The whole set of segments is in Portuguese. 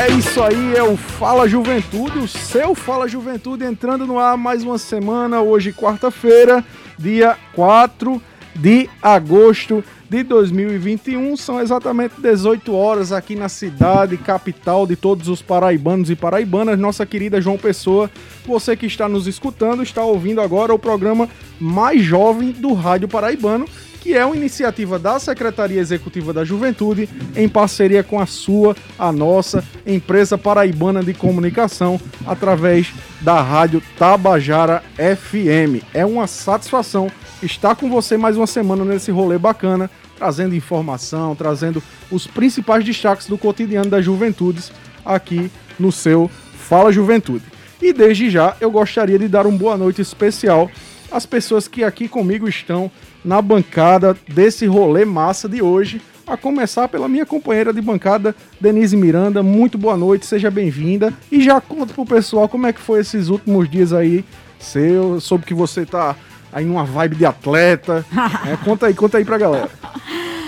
É isso aí, é o Fala Juventude, o seu Fala Juventude entrando no ar mais uma semana, hoje quarta-feira, dia 4 de agosto de 2021. São exatamente 18 horas aqui na cidade, capital de todos os paraibanos e paraibanas, nossa querida João Pessoa. Você que está nos escutando, está ouvindo agora o programa mais jovem do Rádio Paraibano, que é uma iniciativa da Secretaria Executiva da Juventude, em parceria com a sua, a nossa empresa paraibana de comunicação, através da Rádio Tabajara FM. É uma satisfação estar com você mais uma semana nesse rolê bacana, trazendo informação, trazendo os principais destaques do cotidiano das juventudes aqui no seu Fala Juventude. E desde já eu gostaria de dar uma boa noite especial às pessoas que aqui comigo estão na bancada desse rolê massa de hoje. A começar pela minha companheira de bancada, Denise Miranda. Muito boa noite, seja bem-vinda. E já conta pro pessoal como é que foi esses últimos dias aí seu. Soube que você tá aí numa vibe de atleta. É, conta aí, conta aí pra galera.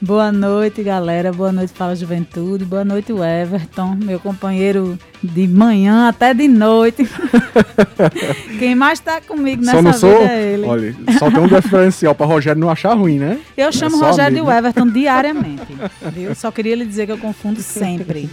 Boa noite, galera. Boa noite, Fala Juventude. Boa noite, Everton, meu companheiro de manhã até de noite. Quem mais tá comigo nessa só não sou, vida é ele. Olha, só tem um diferencial pra Rogério não achar ruim, né? Eu chamo É Rogério amigo. e o Everton diariamente. Viu? Só queria lhe dizer que eu confundo sempre.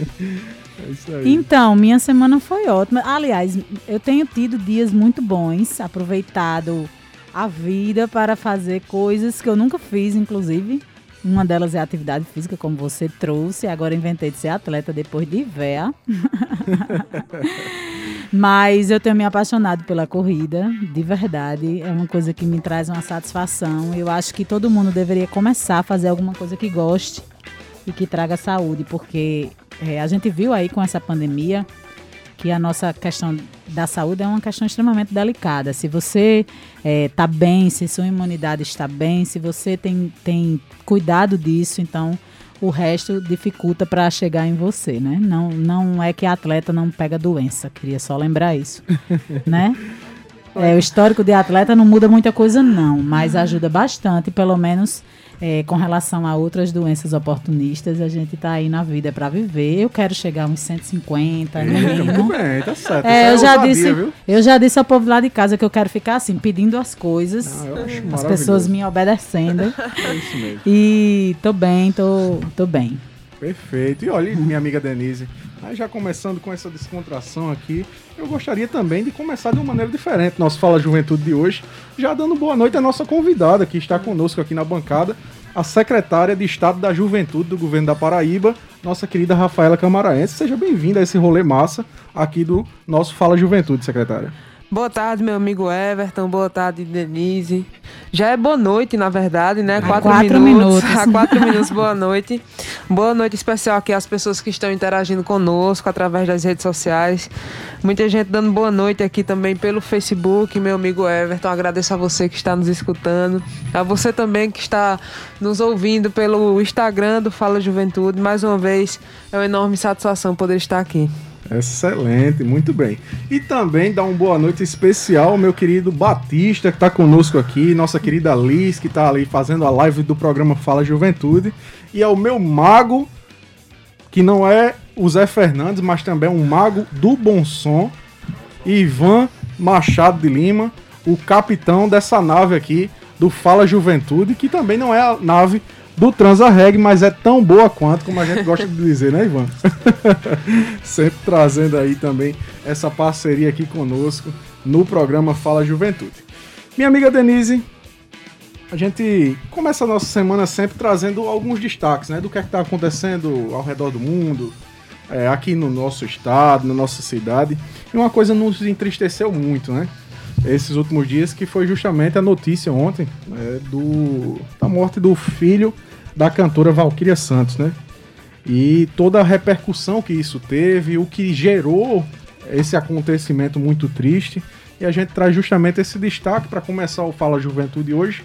É isso aí. Então, minha semana foi ótima. Aliás, eu tenho tido dias muito bons, aproveitado a vida para fazer coisas que eu nunca fiz, inclusive. Uma delas é atividade física, como você trouxe. Agora inventei de ser atleta depois de véia. Mas eu tenho me apaixonado pela corrida, de verdade. É uma coisa que me traz uma satisfação. Eu acho que todo mundo deveria começar a fazer alguma coisa que goste e que traga saúde, porque é, a gente viu aí com essa pandemia que a nossa questão da saúde é uma questão extremamente delicada. Se você está bem, se sua imunidade está bem, se você tem, tem cuidado disso, então o resto dificulta para chegar em você, né? Não, não é que atleta não pega doença, queria só lembrar isso, né? É, o histórico de atleta não muda muita coisa, não, mas ajuda bastante, pelo menos é, com relação a outras doenças oportunistas, a gente tá aí na vida para viver. Eu quero chegar a uns 150, no Eita, mínimo. muito bem, tá certo. É, eu já, disse, viu? eu já disse ao povo lá de casa que eu quero ficar assim, pedindo as coisas, Ah, as pessoas me obedecendo. É isso mesmo. e tô bem, tô, tô bem. Perfeito. E olha, minha amiga Denise, aí já começando com essa descontração aqui, eu gostaria também de começar de uma maneira diferente. Nosso Fala Juventude de hoje, já dando boa noite à nossa convidada que está conosco aqui na bancada, a secretária de Estado da Juventude do Governo da Paraíba, nossa querida Rafaela Camaraense. Seja bem-vinda a esse rolê massa aqui do nosso Fala Juventude, secretária. Boa tarde, meu amigo Everton. Boa tarde, Denise. Já é boa noite, na verdade, né? Quatro, quatro minutos. minutos. Há quatro minutos, boa noite. Boa noite especial aqui às pessoas que estão interagindo conosco através das redes sociais. Muita gente dando boa noite aqui também pelo Facebook, meu amigo Everton. Agradeço a você que está nos escutando. A você também que está nos ouvindo pelo Instagram do Fala Juventude. Mais uma vez, é uma enorme satisfação poder estar aqui. Excelente, muito bem. E também dá uma boa noite especial ao meu querido Batista, que está conosco aqui, nossa querida Liz, que está ali fazendo a live do programa Fala Juventude, e ao meu mago, que não é o Zé Fernandes, mas também é um mago do bom som, Ivan Machado de Lima, o capitão dessa nave aqui do Fala Juventude, que também não é a nave do Transarreg, mas é tão boa quanto, como a gente gosta de dizer, né, Ivan? Sempre trazendo aí também essa parceria aqui conosco no programa Fala Juventude. Minha amiga Denise, a gente começa a nossa semana sempre trazendo alguns destaques, né, do que é está acontecendo ao redor do mundo, é, aqui no nosso estado, na nossa cidade. E uma coisa nos entristeceu muito, né? Esses últimos dias, que foi justamente a notícia ontem é, do, da morte do filho da cantora Valquíria Santos, né? e toda a repercussão que isso teve, o que gerou esse acontecimento muito triste. E a gente traz justamente esse destaque para começar o Fala Juventude hoje,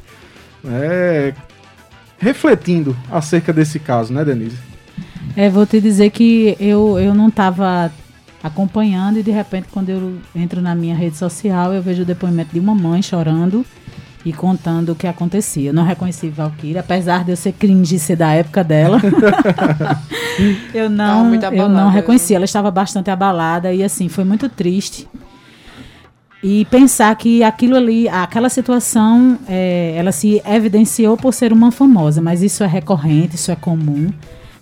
é, refletindo acerca desse caso, né, Denise? É, vou te dizer que eu, eu não estava acompanhando e de repente quando eu entro na minha rede social eu vejo o depoimento de uma mãe chorando e contando o que acontecia. Eu não reconheci Valkyria, apesar de eu ser cringe ser da época dela. eu não, eu não reconheci. Ela estava bastante abalada e assim foi muito triste. E pensar que aquilo ali, aquela situação, é, ela se evidenciou por ser uma famosa, mas isso é recorrente, isso é comum.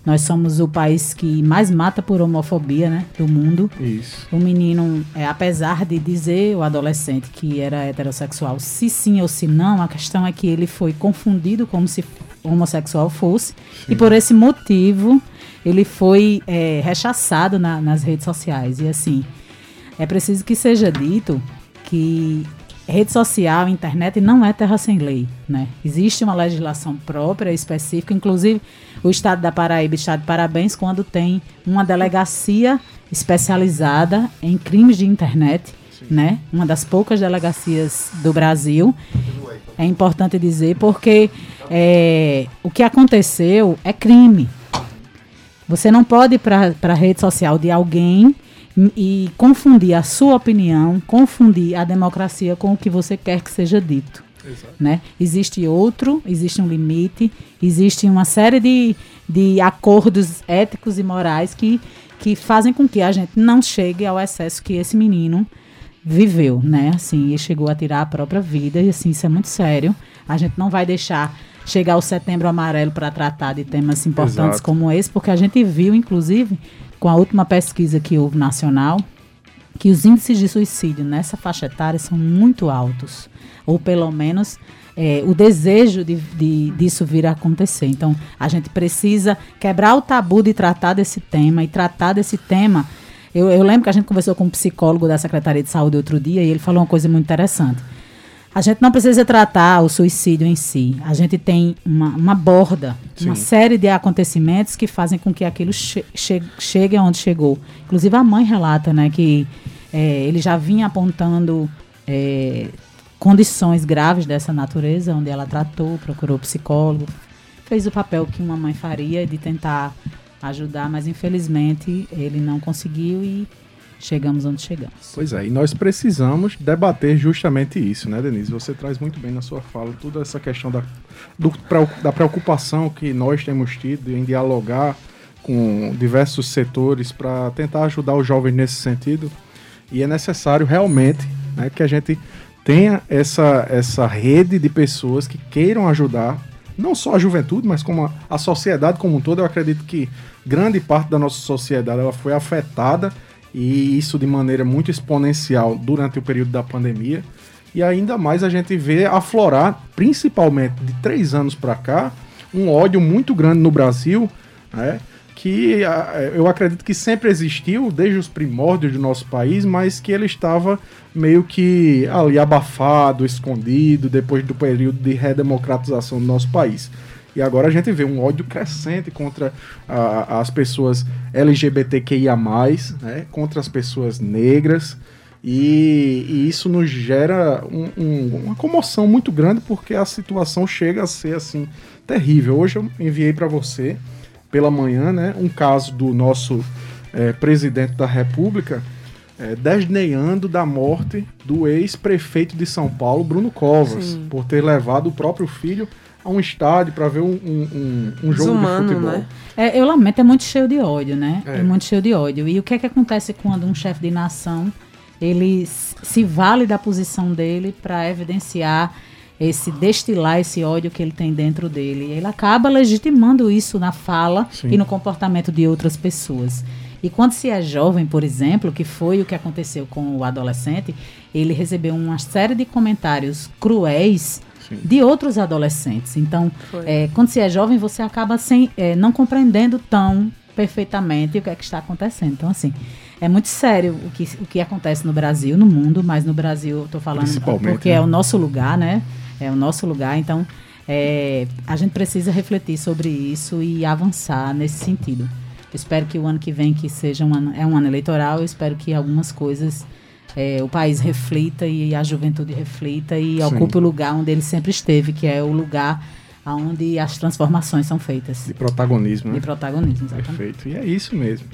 Nós somos o país que mais mata por homofobia, né, do mundo. Isso. O menino, é, apesar de dizer o adolescente que era heterossexual, se sim ou se não, a questão é que ele foi confundido como se homossexual fosse sim. e por esse motivo ele foi é, rechaçado na, nas redes sociais. E assim, é preciso que seja dito que rede social, internet não é terra sem lei, né? Existe uma legislação própria, específica, inclusive o Estado da Paraíba está de parabéns quando tem uma delegacia especializada em crimes de internet, Sim. né? Uma das poucas delegacias do Brasil. É importante dizer porque é, o que aconteceu é crime. Você não pode ir para a rede social de alguém e confundir a sua opinião, confundir a democracia com o que você quer que seja dito. Né? Existe outro, existe um limite, existe uma série de, de acordos éticos e morais que, que fazem com que a gente não chegue ao excesso que esse menino viveu, né? Assim, e chegou a tirar a própria vida, e assim, isso é muito sério. A gente não vai deixar chegar o setembro amarelo para tratar de temas importantes Exato. como esse, porque a gente viu, inclusive, com a última pesquisa que houve nacional, que os índices de suicídio nessa faixa etária são muito altos, ou pelo menos é, o desejo de, de, disso vir a acontecer. Então, a gente precisa quebrar o tabu de tratar desse tema e tratar desse tema. Eu, eu lembro que a gente conversou com um psicólogo da Secretaria de Saúde outro dia e ele falou uma coisa muito interessante. A gente não precisa tratar o suicídio em si. A gente tem uma, uma borda, Sim. uma série de acontecimentos que fazem com que aquilo che che chegue onde chegou. Inclusive a mãe relata, né, que é, ele já vinha apontando é, condições graves dessa natureza, onde ela tratou, procurou psicólogo, fez o papel que uma mãe faria de tentar ajudar, mas infelizmente ele não conseguiu e chegamos onde chegamos. Pois é, e nós precisamos debater justamente isso, né, Denise? Você traz muito bem na sua fala toda essa questão da, do, da preocupação que nós temos tido em dialogar com diversos setores para tentar ajudar os jovens nesse sentido. E é necessário realmente né, que a gente tenha essa, essa rede de pessoas que queiram ajudar, não só a juventude, mas como a, a sociedade como um todo. Eu acredito que grande parte da nossa sociedade ela foi afetada e isso de maneira muito exponencial durante o período da pandemia. E ainda mais a gente vê aflorar, principalmente de três anos para cá, um ódio muito grande no Brasil, né? que eu acredito que sempre existiu desde os primórdios do nosso país, mas que ele estava meio que ali abafado, escondido, depois do período de redemocratização do nosso país. E agora a gente vê um ódio crescente contra a, as pessoas LGBTQIA, né, contra as pessoas negras. E, e isso nos gera um, um, uma comoção muito grande porque a situação chega a ser assim terrível. Hoje eu enviei para você pela manhã, né, um caso do nosso é, presidente da República é, desdenhando da morte do ex-prefeito de São Paulo, Bruno Covas, Sim. por ter levado o próprio filho a um estádio para ver um, um, um jogo Desumano, de futebol. Né? É, eu lamento, é muito cheio de ódio, né? É. é muito cheio de ódio. E o que é que acontece quando um chefe de nação ele se vale da posição dele para evidenciar esse destilar esse ódio que ele tem dentro dele. Ele acaba legitimando isso na fala Sim. e no comportamento de outras pessoas. E quando se é jovem, por exemplo, que foi o que aconteceu com o adolescente, ele recebeu uma série de comentários cruéis de outros adolescentes. Então, é, quando você é jovem, você acaba sem, é, não compreendendo tão perfeitamente o que é que está acontecendo. Então, assim, é muito sério o que, o que acontece no Brasil, no mundo, mas no Brasil, estou falando porque né? é o nosso lugar, né? É o nosso lugar, então é, a gente precisa refletir sobre isso e avançar nesse sentido. Espero que o ano que vem, que seja um ano, é um ano eleitoral, eu espero que algumas coisas é, o país reflita e a juventude reflita e Sim. ocupe o lugar onde ele sempre esteve, que é o lugar onde as transformações são feitas. De protagonismo, né? De protagonismo, exatamente. Perfeito. E é isso mesmo.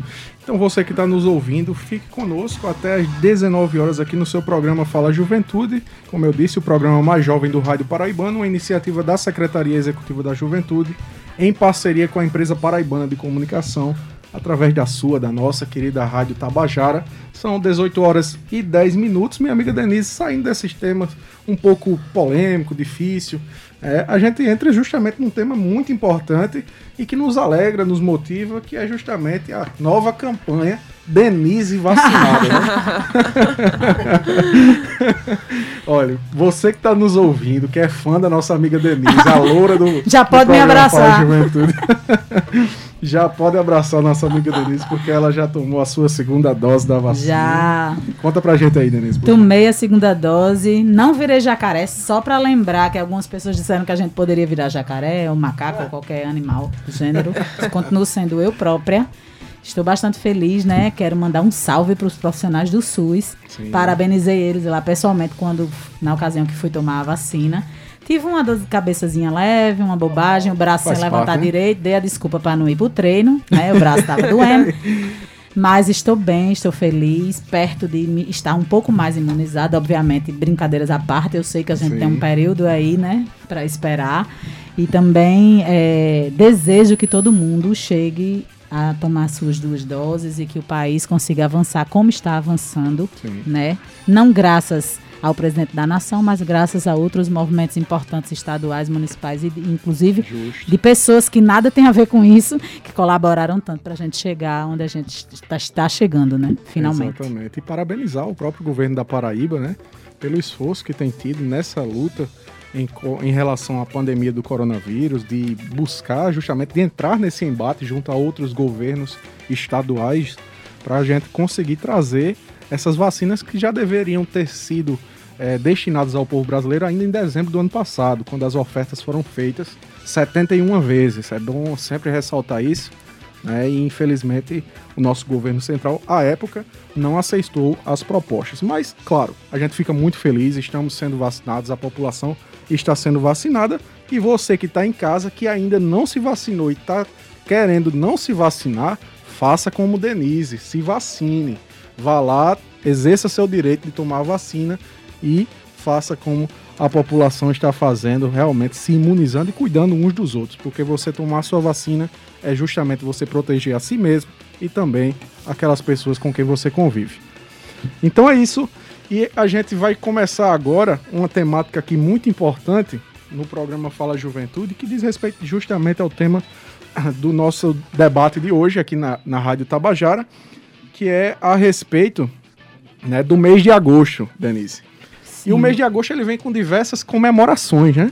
Então você que está nos ouvindo, fique conosco até às 19 horas aqui no seu programa Fala Juventude. Como eu disse, o programa mais jovem do Rádio Paraibano, uma iniciativa da Secretaria Executiva da Juventude, em parceria com a empresa Paraibana de Comunicação, através da sua, da nossa querida Rádio Tabajara. São 18 horas e 10 minutos. Minha amiga Denise, saindo desses temas um pouco polêmico, difícil, é, a gente entra justamente num tema muito importante e que nos alegra, nos motiva, que é justamente a nova campanha Denise vacinada. Né? Olha, você que está nos ouvindo, que é fã da nossa amiga Denise, a loura do. Já pode do me abraçar. Juventude. já pode abraçar nossa amiga Denise, porque ela já tomou a sua segunda dose da vacina. Já. Conta pra gente aí, Denise. Tomei a segunda dose, não virei jacaré, só pra lembrar que algumas pessoas disseram que a gente poderia virar jacaré, ou macaco, ou qualquer animal do gênero. Continuo sendo eu própria. Estou bastante feliz, né? Quero mandar um salve para os profissionais do SUS. Sim. Parabenizei eles lá pessoalmente quando, na ocasião que fui tomar a vacina. Tive uma dor de cabeçazinha leve, uma bobagem, o braço Faz sem levantar parte, né? direito, dei a desculpa para não ir pro treino, né? O braço estava doendo. Mas estou bem, estou feliz, perto de estar um pouco mais imunizada, obviamente, brincadeiras à parte, eu sei que a gente Sim. tem um período aí, né, para esperar. E também é, desejo que todo mundo chegue a tomar suas duas doses e que o país consiga avançar como está avançando, Sim. né? Não graças ao presidente da nação, mas graças a outros movimentos importantes estaduais, municipais e inclusive Justo. de pessoas que nada tem a ver com isso, que colaboraram tanto para a gente chegar onde a gente está, está chegando, né? Finalmente. Exatamente. E parabenizar o próprio governo da Paraíba, né? Pelo esforço que tem tido nessa luta em, em, relação à pandemia do coronavírus, de buscar justamente, de entrar nesse embate junto a outros governos estaduais para a gente conseguir trazer essas vacinas que já deveriam ter sido é, destinados ao povo brasileiro ainda em dezembro do ano passado, quando as ofertas foram feitas 71 vezes. É bom sempre ressaltar isso. Né? E infelizmente o nosso governo central, à época, não aceitou as propostas. Mas, claro, a gente fica muito feliz, estamos sendo vacinados, a população está sendo vacinada. E você que está em casa, que ainda não se vacinou e está querendo não se vacinar, faça como Denise, se vacine. Vá lá, exerça seu direito de tomar vacina e faça como a população está fazendo, realmente se imunizando e cuidando uns dos outros, porque você tomar sua vacina é justamente você proteger a si mesmo e também aquelas pessoas com quem você convive. Então é isso, e a gente vai começar agora uma temática aqui muito importante no programa Fala Juventude, que diz respeito justamente ao tema do nosso debate de hoje aqui na, na Rádio Tabajara, que é a respeito né, do mês de agosto, Denise. E o mês de agosto ele vem com diversas comemorações, né?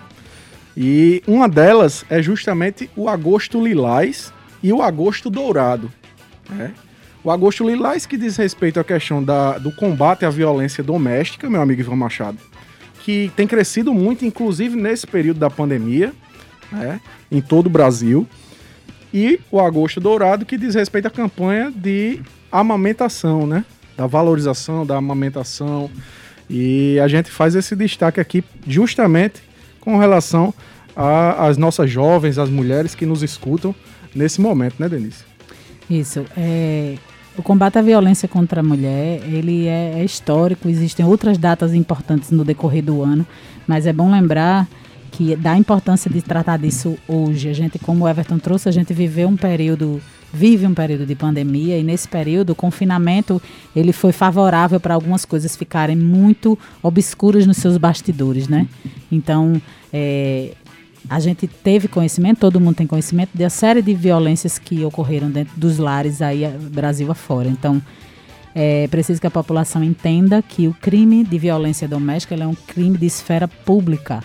E uma delas é justamente o agosto lilás e o agosto dourado. Né? O agosto lilás que diz respeito à questão da, do combate à violência doméstica, meu amigo Ivan Machado, que tem crescido muito, inclusive nesse período da pandemia, né? em todo o Brasil. E o agosto dourado que diz respeito à campanha de amamentação, né? Da valorização da amamentação, e a gente faz esse destaque aqui justamente com relação às nossas jovens, as mulheres que nos escutam nesse momento, né, Denise? Isso. É, o combate à violência contra a mulher, ele é, é histórico, existem outras datas importantes no decorrer do ano, mas é bom lembrar que dá importância de tratar disso hoje. A gente, como o Everton trouxe, a gente viveu um período vive um período de pandemia e nesse período o confinamento ele foi favorável para algumas coisas ficarem muito obscuras nos seus bastidores, né? Então é, a gente teve conhecimento, todo mundo tem conhecimento da série de violências que ocorreram dentro dos lares aí Brasil afora. Então é preciso que a população entenda que o crime de violência doméstica é um crime de esfera pública.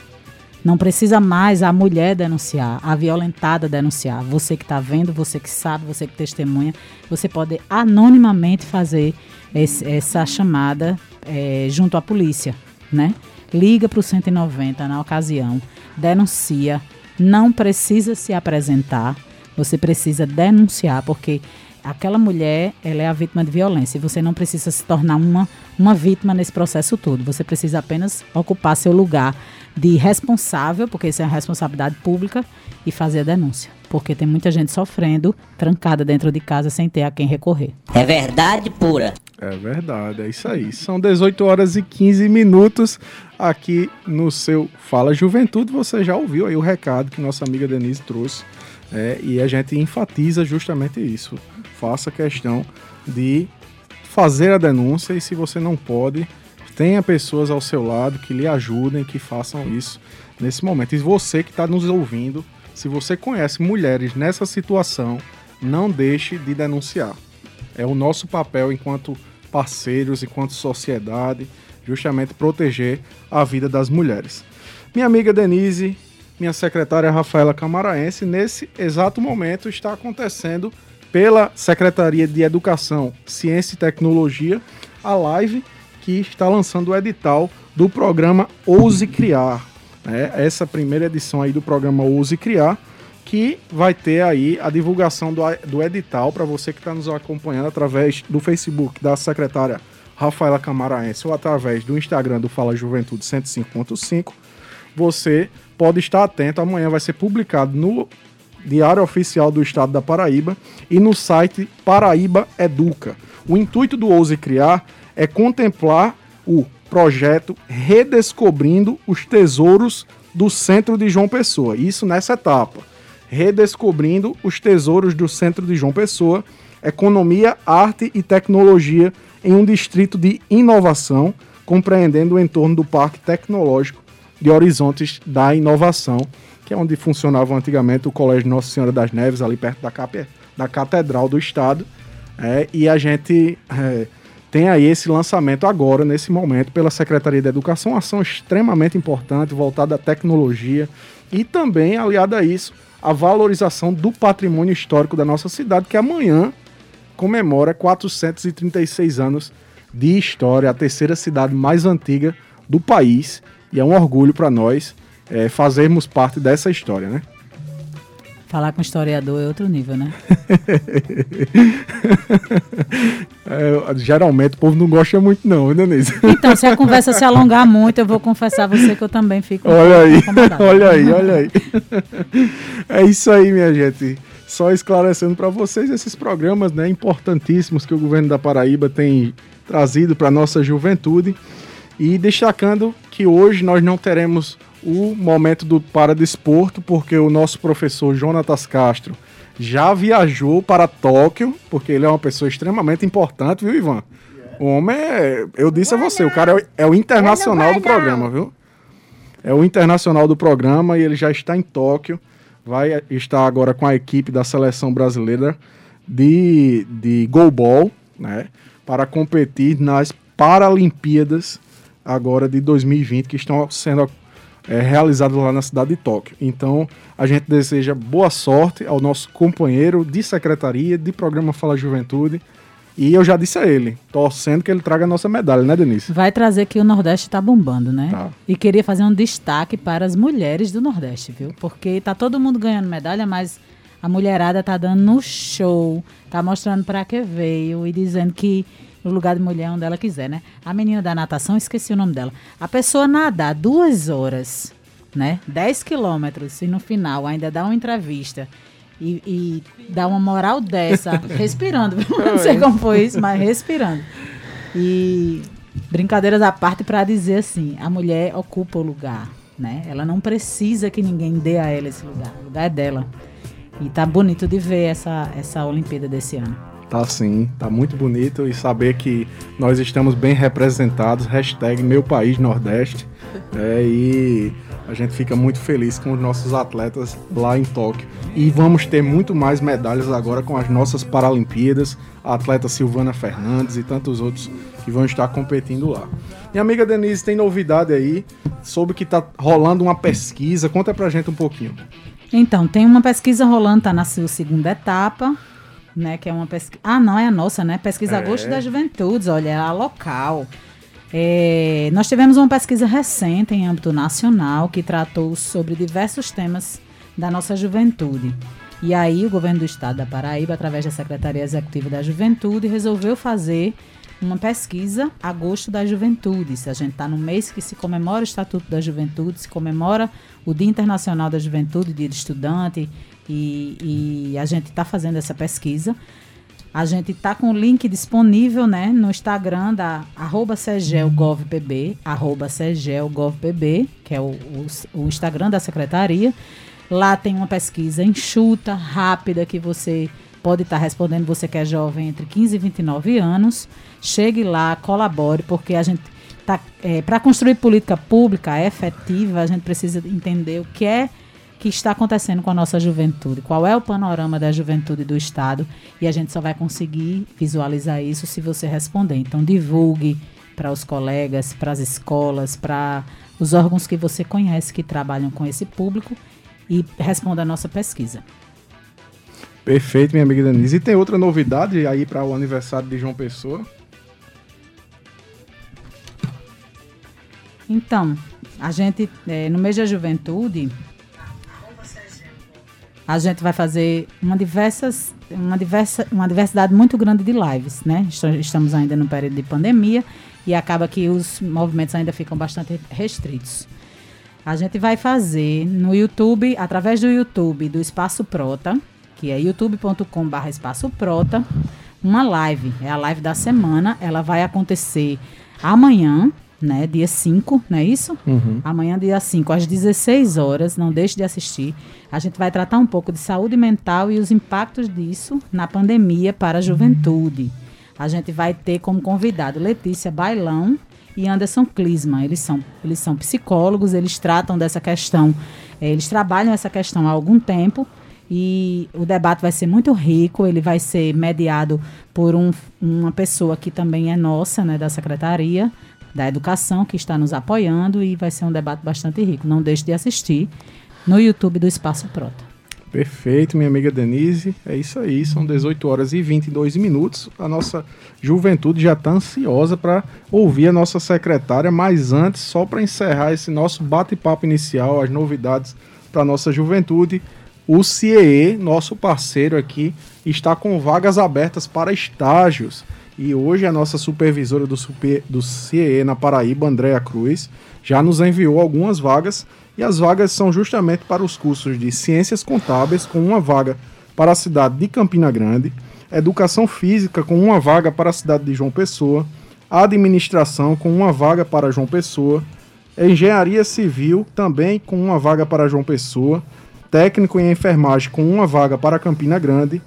Não precisa mais a mulher denunciar, a violentada denunciar. Você que está vendo, você que sabe, você que testemunha, você pode anonimamente fazer esse, essa chamada é, junto à polícia, né? Liga para o 190 na ocasião, denuncia, não precisa se apresentar, você precisa denunciar, porque aquela mulher, ela é a vítima de violência e você não precisa se tornar uma, uma vítima nesse processo todo. Você precisa apenas ocupar seu lugar de responsável, porque isso é uma responsabilidade pública, e fazer a denúncia. Porque tem muita gente sofrendo, trancada dentro de casa, sem ter a quem recorrer. É verdade pura. É verdade, é isso aí. São 18 horas e 15 minutos aqui no seu Fala Juventude. Você já ouviu aí o recado que nossa amiga Denise trouxe. É, e a gente enfatiza justamente isso. Faça questão de fazer a denúncia e se você não pode, tenha pessoas ao seu lado que lhe ajudem, que façam isso nesse momento. E você que está nos ouvindo, se você conhece mulheres nessa situação, não deixe de denunciar. É o nosso papel enquanto parceiros, enquanto sociedade, justamente proteger a vida das mulheres. Minha amiga Denise, minha secretária Rafaela Camaraense, nesse exato momento está acontecendo pela Secretaria de Educação, Ciência e Tecnologia, a live que está lançando o edital do programa Ouse Criar. Né? Essa primeira edição aí do programa Ouse Criar, que vai ter aí a divulgação do, do edital para você que está nos acompanhando através do Facebook da secretária Rafaela Camaraense ou através do Instagram do Fala Juventude 105.5. Você pode estar atento, amanhã vai ser publicado no Diário Oficial do Estado da Paraíba e no site Paraíba Educa. O intuito do Ouse Criar é contemplar o projeto Redescobrindo os Tesouros do Centro de João Pessoa. Isso nessa etapa redescobrindo os tesouros do centro de João Pessoa, economia, arte e tecnologia em um distrito de inovação, compreendendo o entorno do Parque Tecnológico de Horizontes da Inovação, que é onde funcionava antigamente o Colégio Nossa Senhora das Neves, ali perto da, cap da Catedral do Estado. É, e a gente é, tem aí esse lançamento agora, nesse momento, pela Secretaria de Educação, uma ação extremamente importante, voltada à tecnologia, e também, aliada a isso, a valorização do patrimônio histórico da nossa cidade, que amanhã comemora 436 anos de história, a terceira cidade mais antiga do país. E é um orgulho para nós é, fazermos parte dessa história, né? Falar com historiador é outro nível, né? é, geralmente o povo não gosta muito, não, Denise. Então, se a conversa se alongar muito, eu vou confessar a você que eu também fico. Olha aí, olha aí, olha aí. É isso aí, minha gente. Só esclarecendo para vocês esses programas né, importantíssimos que o governo da Paraíba tem trazido para nossa juventude. E destacando que hoje nós não teremos o momento do Paradesporto, porque o nosso professor Jonatas Castro já viajou para Tóquio, porque ele é uma pessoa extremamente importante, viu, Ivan? O homem é. Eu disse a você, o cara é, é o internacional do programa, viu? É o internacional do programa e ele já está em Tóquio. Vai estar agora com a equipe da seleção brasileira de, de goalball, né? Para competir nas Paralimpíadas agora de 2020, que estão sendo é, realizado lá na cidade de Tóquio. Então, a gente deseja boa sorte ao nosso companheiro de secretaria, de programa Fala Juventude. E eu já disse a ele, torcendo que ele traga a nossa medalha, né, Denise? Vai trazer que o Nordeste está bombando, né? Tá. E queria fazer um destaque para as mulheres do Nordeste, viu? Porque tá todo mundo ganhando medalha, mas a mulherada tá dando no show, tá mostrando para que veio e dizendo que no lugar de mulher onde ela quiser, né? A menina da natação, esqueci o nome dela. A pessoa nadar duas horas, né? 10 quilômetros e no final ainda dá uma entrevista e, e dá uma moral dessa, respirando. Não sei como foi isso, mas respirando. E brincadeiras à parte para dizer assim, a mulher ocupa o lugar, né? Ela não precisa que ninguém dê a ela esse lugar. O lugar é dela. E tá bonito de ver essa, essa Olimpíada desse ano. Tá sim, tá muito bonito e saber que nós estamos bem representados, hashtag meu país Nordeste, é, e a gente fica muito feliz com os nossos atletas lá em Tóquio. E vamos ter muito mais medalhas agora com as nossas Paralimpíadas, a atleta Silvana Fernandes e tantos outros que vão estar competindo lá. Minha amiga Denise tem novidade aí, soube que tá rolando uma pesquisa, conta pra gente um pouquinho. Então, tem uma pesquisa rolando, tá na sua segunda etapa, né? Que é uma pesquisa. Ah, não, é a nossa, né? Pesquisa é. Agosto das Juventudes, olha, é a local. É, nós tivemos uma pesquisa recente em âmbito nacional que tratou sobre diversos temas da nossa juventude. E aí o governo do estado da Paraíba, através da Secretaria Executiva da Juventude, resolveu fazer uma pesquisa Agosto da Juventude. Se a gente está no mês que se comemora o Estatuto da Juventude, se comemora o Dia Internacional da Juventude, Dia do Estudante, e, e a gente está fazendo essa pesquisa. A gente está com o link disponível né, no Instagram da arroba CEGELGovPB, arroba CEGELGovPB, que é o, o, o Instagram da Secretaria. Lá tem uma pesquisa enxuta, rápida, que você pode estar tá respondendo, você que é jovem entre 15 e 29 anos. Chegue lá, colabore, porque a gente tá é, para construir política pública efetiva, a gente precisa entender o que é que está acontecendo com a nossa juventude, qual é o panorama da juventude do Estado, e a gente só vai conseguir visualizar isso se você responder. Então, divulgue para os colegas, para as escolas, para os órgãos que você conhece que trabalham com esse público e responda a nossa pesquisa. Perfeito, minha amiga Denise. E tem outra novidade aí para o aniversário de João Pessoa? Então, a gente, é, no mês da juventude, a gente vai fazer uma, diversas, uma, diversa, uma diversidade muito grande de lives, né? Estamos ainda no período de pandemia e acaba que os movimentos ainda ficam bastante restritos. A gente vai fazer no YouTube, através do YouTube do Espaço Prota, que é youtube.com.br Espaço Prota, uma live. É a live da semana. Ela vai acontecer amanhã, né? Dia 5, não é isso? Uhum. Amanhã, dia 5, às 16 horas. Não deixe de assistir. A gente vai tratar um pouco de saúde mental e os impactos disso na pandemia para a juventude. A gente vai ter como convidado Letícia Bailão e Anderson Klisman. Eles são, eles são psicólogos, eles tratam dessa questão, eh, eles trabalham essa questão há algum tempo e o debate vai ser muito rico, ele vai ser mediado por um, uma pessoa que também é nossa, né, da Secretaria, da Educação, que está nos apoiando e vai ser um debate bastante rico. Não deixe de assistir no YouTube do Espaço Prota. Perfeito, minha amiga Denise. É isso aí, são 18 horas e 22 minutos. A nossa juventude já está ansiosa para ouvir a nossa secretária, mas antes, só para encerrar esse nosso bate-papo inicial, as novidades para a nossa juventude, o CIE, nosso parceiro aqui, está com vagas abertas para estágios. E hoje a nossa supervisora do, super, do CIE na Paraíba, Andréa Cruz, já nos enviou algumas vagas. E as vagas são justamente para os cursos de Ciências Contábeis, com uma vaga para a cidade de Campina Grande, Educação Física, com uma vaga para a cidade de João Pessoa, Administração, com uma vaga para João Pessoa, Engenharia Civil, também com uma vaga para João Pessoa, Técnico em Enfermagem, com uma vaga para Campina Grande,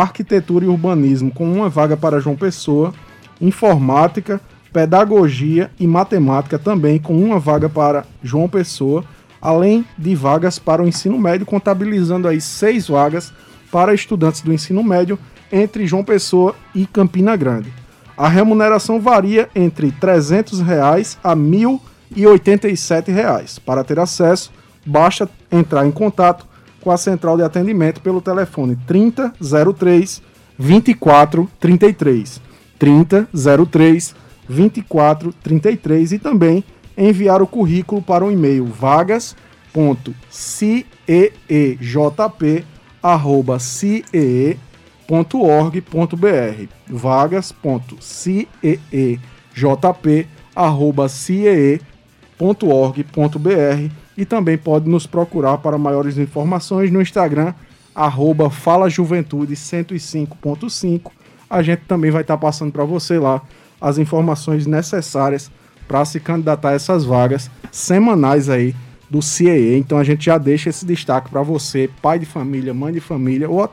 Arquitetura e Urbanismo, com uma vaga para João Pessoa, Informática, Pedagogia e Matemática, também com uma vaga para João Pessoa, além de vagas para o ensino médio, contabilizando aí seis vagas para estudantes do ensino médio entre João Pessoa e Campina Grande. A remuneração varia entre 300 reais a 1.087 reais. Para ter acesso, basta entrar em contato com a central de atendimento pelo telefone 3003 2433. 3003 2433 e também enviar o currículo para o e-mail vagas.ceejp@cee.org.br. vagas.ceejp@cee.org.br e também pode nos procurar para maiores informações no Instagram, arroba Fala Juventude 105.5. A gente também vai estar passando para você lá as informações necessárias para se candidatar a essas vagas semanais aí do CIE. Então a gente já deixa esse destaque para você, pai de família, mãe de família, ou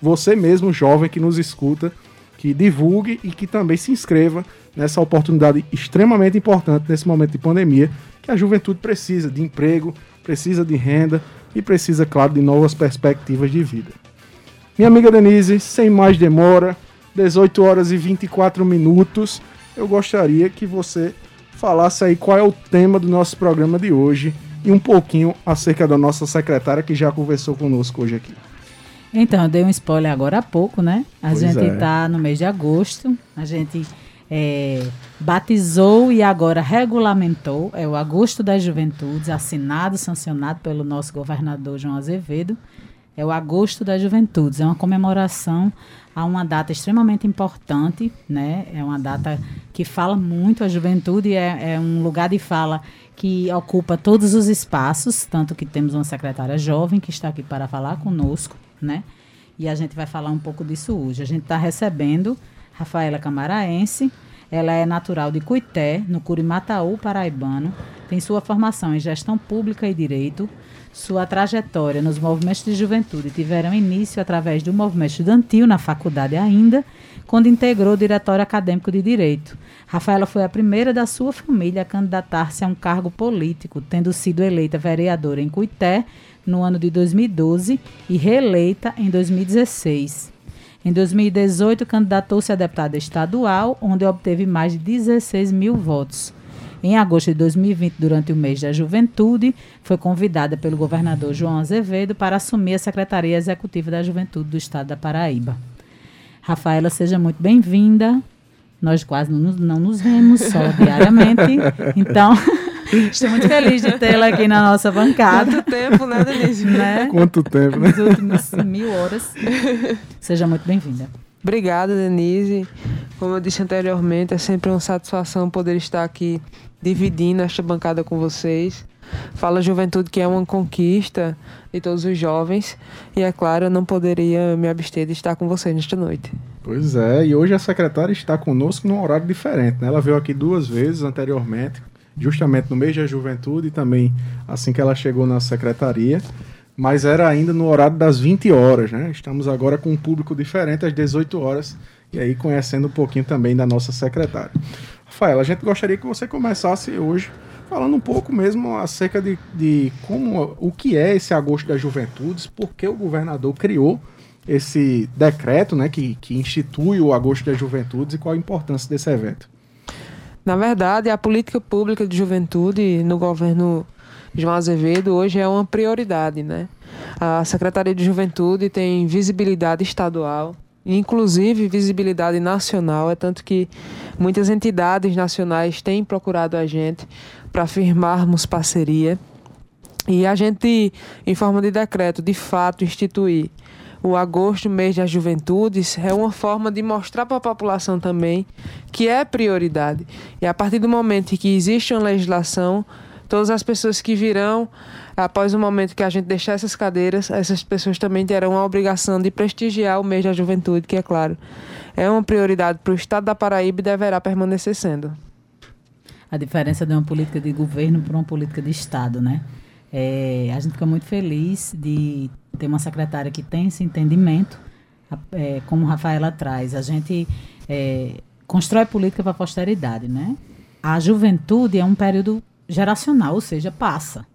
você mesmo, jovem que nos escuta, que divulgue e que também se inscreva nessa oportunidade extremamente importante nesse momento de pandemia que a juventude precisa de emprego, precisa de renda e precisa, claro, de novas perspectivas de vida. Minha amiga Denise, sem mais demora, 18 horas e 24 minutos, eu gostaria que você falasse aí qual é o tema do nosso programa de hoje e um pouquinho acerca da nossa secretária que já conversou conosco hoje aqui. Então, eu dei um spoiler agora há pouco, né? A pois gente está é. no mês de agosto, a gente é, batizou e agora regulamentou, é o Agosto das Juventudes, assinado, sancionado pelo nosso governador João Azevedo. É o Agosto das Juventudes. É uma comemoração a uma data extremamente importante, né? É uma data que fala muito a juventude, é, é um lugar de fala que ocupa todos os espaços, tanto que temos uma secretária jovem que está aqui para falar conosco, né? E a gente vai falar um pouco disso hoje. A gente está recebendo Rafaela Camaraense, ela é natural de Cuité, no Curimataú, paraibano, tem sua formação em gestão pública e direito, sua trajetória nos movimentos de juventude tiveram início através do movimento estudantil na faculdade ainda, quando integrou o Diretório Acadêmico de Direito. Rafaela foi a primeira da sua família a candidatar-se a um cargo político, tendo sido eleita vereadora em Cuité no ano de 2012 e reeleita em 2016. Em 2018, candidatou-se a deputada estadual, onde obteve mais de 16 mil votos. Em agosto de 2020, durante o mês da juventude, foi convidada pelo governador João Azevedo para assumir a Secretaria Executiva da Juventude do Estado da Paraíba. Rafaela, seja muito bem-vinda. Nós quase não, não nos vemos só diariamente. Então, estou muito feliz de tê-la aqui na nossa bancada. Quanto tempo, né, Denise? Né? Quanto tempo, né? Nos últimos mil horas. Seja muito bem-vinda. Obrigada, Denise. Como eu disse anteriormente, é sempre uma satisfação poder estar aqui dividindo esta bancada com vocês. Fala Juventude que é uma conquista de todos os jovens e é claro, eu não poderia me abster de estar com vocês nesta noite. Pois é, e hoje a secretária está conosco num horário diferente, né? Ela veio aqui duas vezes anteriormente, justamente no mês da juventude e também assim que ela chegou na secretaria mas era ainda no horário das 20 horas, né? Estamos agora com um público diferente às 18 horas e aí conhecendo um pouquinho também da nossa secretária. Rafael, a gente gostaria que você começasse hoje falando um pouco mesmo acerca de, de como o que é esse agosto das juventudes, por que o governador criou esse decreto, né, que, que institui o agosto das juventudes e qual a importância desse evento. Na verdade, a política pública de juventude no governo João Azevedo hoje é uma prioridade, né? A Secretaria de Juventude tem visibilidade estadual, inclusive visibilidade nacional, é tanto que muitas entidades nacionais têm procurado a gente para firmarmos parceria. E a gente, em forma de decreto, de fato instituir o agosto, mês das juventudes, é uma forma de mostrar para a população também que é prioridade. E a partir do momento em que existe uma legislação, todas as pessoas que virão após o momento que a gente deixar essas cadeiras, essas pessoas também terão a obrigação de prestigiar o mês da juventude, que é claro, é uma prioridade para o Estado da Paraíba e deverá permanecer sendo. A diferença de uma política de governo para uma política de Estado, né? É, a gente fica muito feliz de ter uma secretária que tem esse entendimento, é, como Rafaela traz. A gente é, constrói política para a posteridade, né? A juventude é um período geracional, ou seja, passa.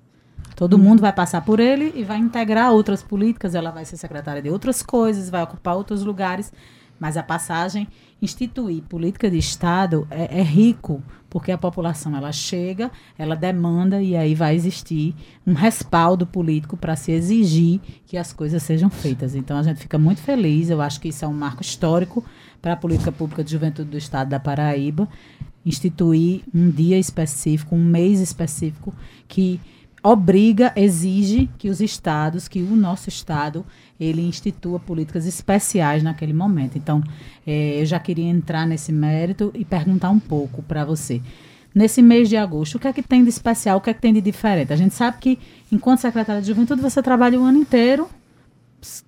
Todo uhum. mundo vai passar por ele e vai integrar outras políticas, ela vai ser secretária de outras coisas, vai ocupar outros lugares, mas a passagem instituir política de Estado é, é, rico, porque a população ela chega, ela demanda e aí vai existir um respaldo político para se exigir que as coisas sejam feitas. Então a gente fica muito feliz, eu acho que isso é um marco histórico para a política pública de juventude do Estado da Paraíba instituir um dia específico, um mês específico que obriga, exige que os estados, que o nosso estado, ele institua políticas especiais naquele momento. Então, é, eu já queria entrar nesse mérito e perguntar um pouco para você. Nesse mês de agosto, o que é que tem de especial, o que é que tem de diferente? A gente sabe que, enquanto secretária de juventude, você trabalha o ano inteiro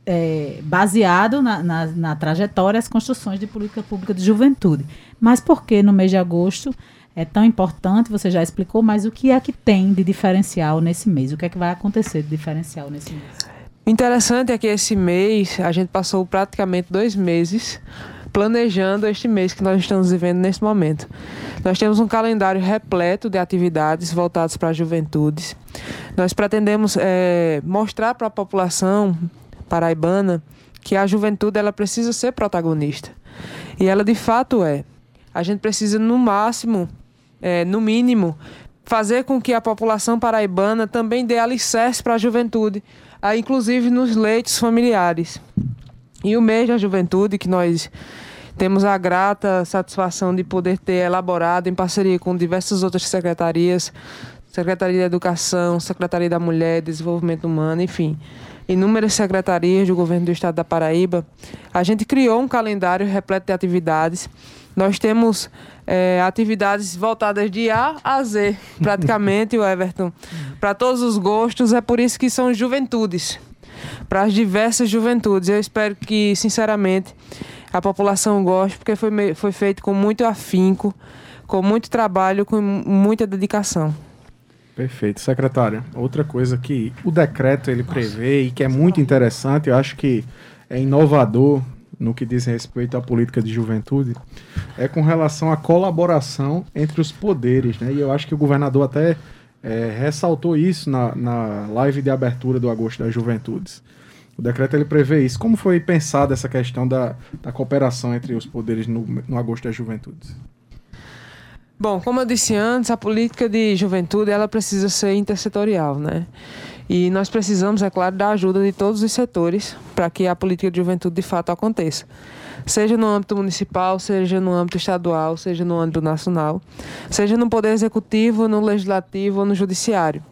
é, baseado na, na, na, trajetória as construções de política pública de juventude. Mas por que no mês de agosto é tão importante? Você já explicou, mas o que é que tem de diferencial nesse mês? O que é que vai acontecer de diferencial nesse mês? Interessante é que esse mês a gente passou praticamente dois meses planejando este mês que nós estamos vivendo nesse momento. Nós temos um calendário repleto de atividades voltadas para as juventudes. Nós pretendemos é, mostrar para a população paraibana que a juventude ela precisa ser protagonista. E ela de fato é. A gente precisa, no máximo, é, no mínimo, fazer com que a população paraibana também dê alicerce para a juventude, inclusive nos leitos familiares. E o mês da juventude, que nós temos a grata satisfação de poder ter elaborado em parceria com diversas outras secretarias, Secretaria da Educação, Secretaria da Mulher, Desenvolvimento Humano, enfim inúmeras secretarias do governo do estado da Paraíba, a gente criou um calendário repleto de atividades. Nós temos é, atividades voltadas de A a Z, praticamente, o Everton, para todos os gostos. É por isso que são juventudes, para as diversas juventudes. Eu espero que, sinceramente, a população goste, porque foi, foi feito com muito afinco, com muito trabalho, com muita dedicação. Perfeito, secretária. Outra coisa que o decreto ele prevê e que é muito interessante, eu acho que é inovador no que diz respeito à política de juventude, é com relação à colaboração entre os poderes, né? E eu acho que o governador até é, ressaltou isso na, na live de abertura do Agosto das Juventudes. O decreto ele prevê isso. Como foi pensada essa questão da, da cooperação entre os poderes no, no Agosto das Juventudes? Bom, como eu disse antes, a política de juventude ela precisa ser intersetorial, né? E nós precisamos, é claro, da ajuda de todos os setores para que a política de juventude de fato aconteça. Seja no âmbito municipal, seja no âmbito estadual, seja no âmbito nacional, seja no poder executivo, no legislativo ou no judiciário.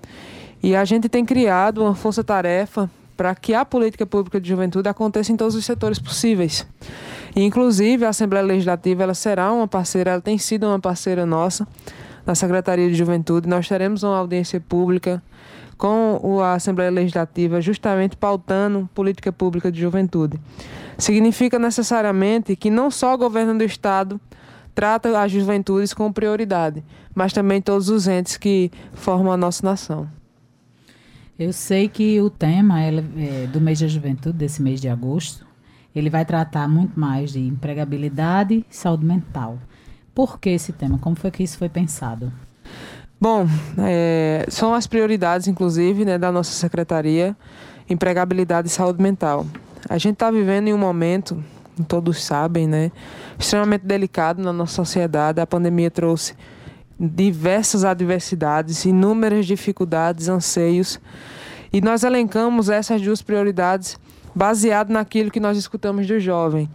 E a gente tem criado uma força-tarefa para que a política pública de juventude aconteça em todos os setores possíveis. Inclusive, a Assembleia Legislativa ela será uma parceira, ela tem sido uma parceira nossa na Secretaria de Juventude. Nós teremos uma audiência pública com a Assembleia Legislativa, justamente pautando política pública de juventude. Significa necessariamente que não só o governo do Estado trata as juventudes com prioridade, mas também todos os entes que formam a nossa nação. Eu sei que o tema é, do mês da juventude, desse mês de agosto, ele vai tratar muito mais de empregabilidade e saúde mental. Por que esse tema? Como foi que isso foi pensado? Bom, é, são as prioridades, inclusive, né, da nossa secretaria, empregabilidade e saúde mental. A gente está vivendo em um momento, todos sabem, né, extremamente delicado na nossa sociedade. A pandemia trouxe diversas adversidades, inúmeras dificuldades, anseios, e nós elencamos essas duas prioridades baseado naquilo que nós escutamos do jovem.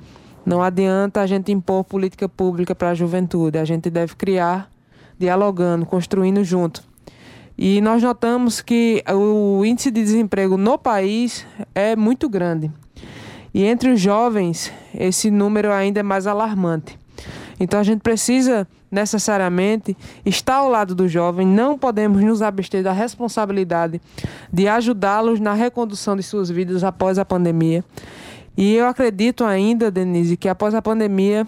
Não adianta a gente impor política pública para a juventude, a gente deve criar, dialogando, construindo junto. E nós notamos que o índice de desemprego no país é muito grande. E entre os jovens, esse número ainda é mais alarmante. Então a gente precisa necessariamente estar ao lado do jovem, não podemos nos abster da responsabilidade de ajudá-los na recondução de suas vidas após a pandemia. E eu acredito ainda, Denise, que após a pandemia,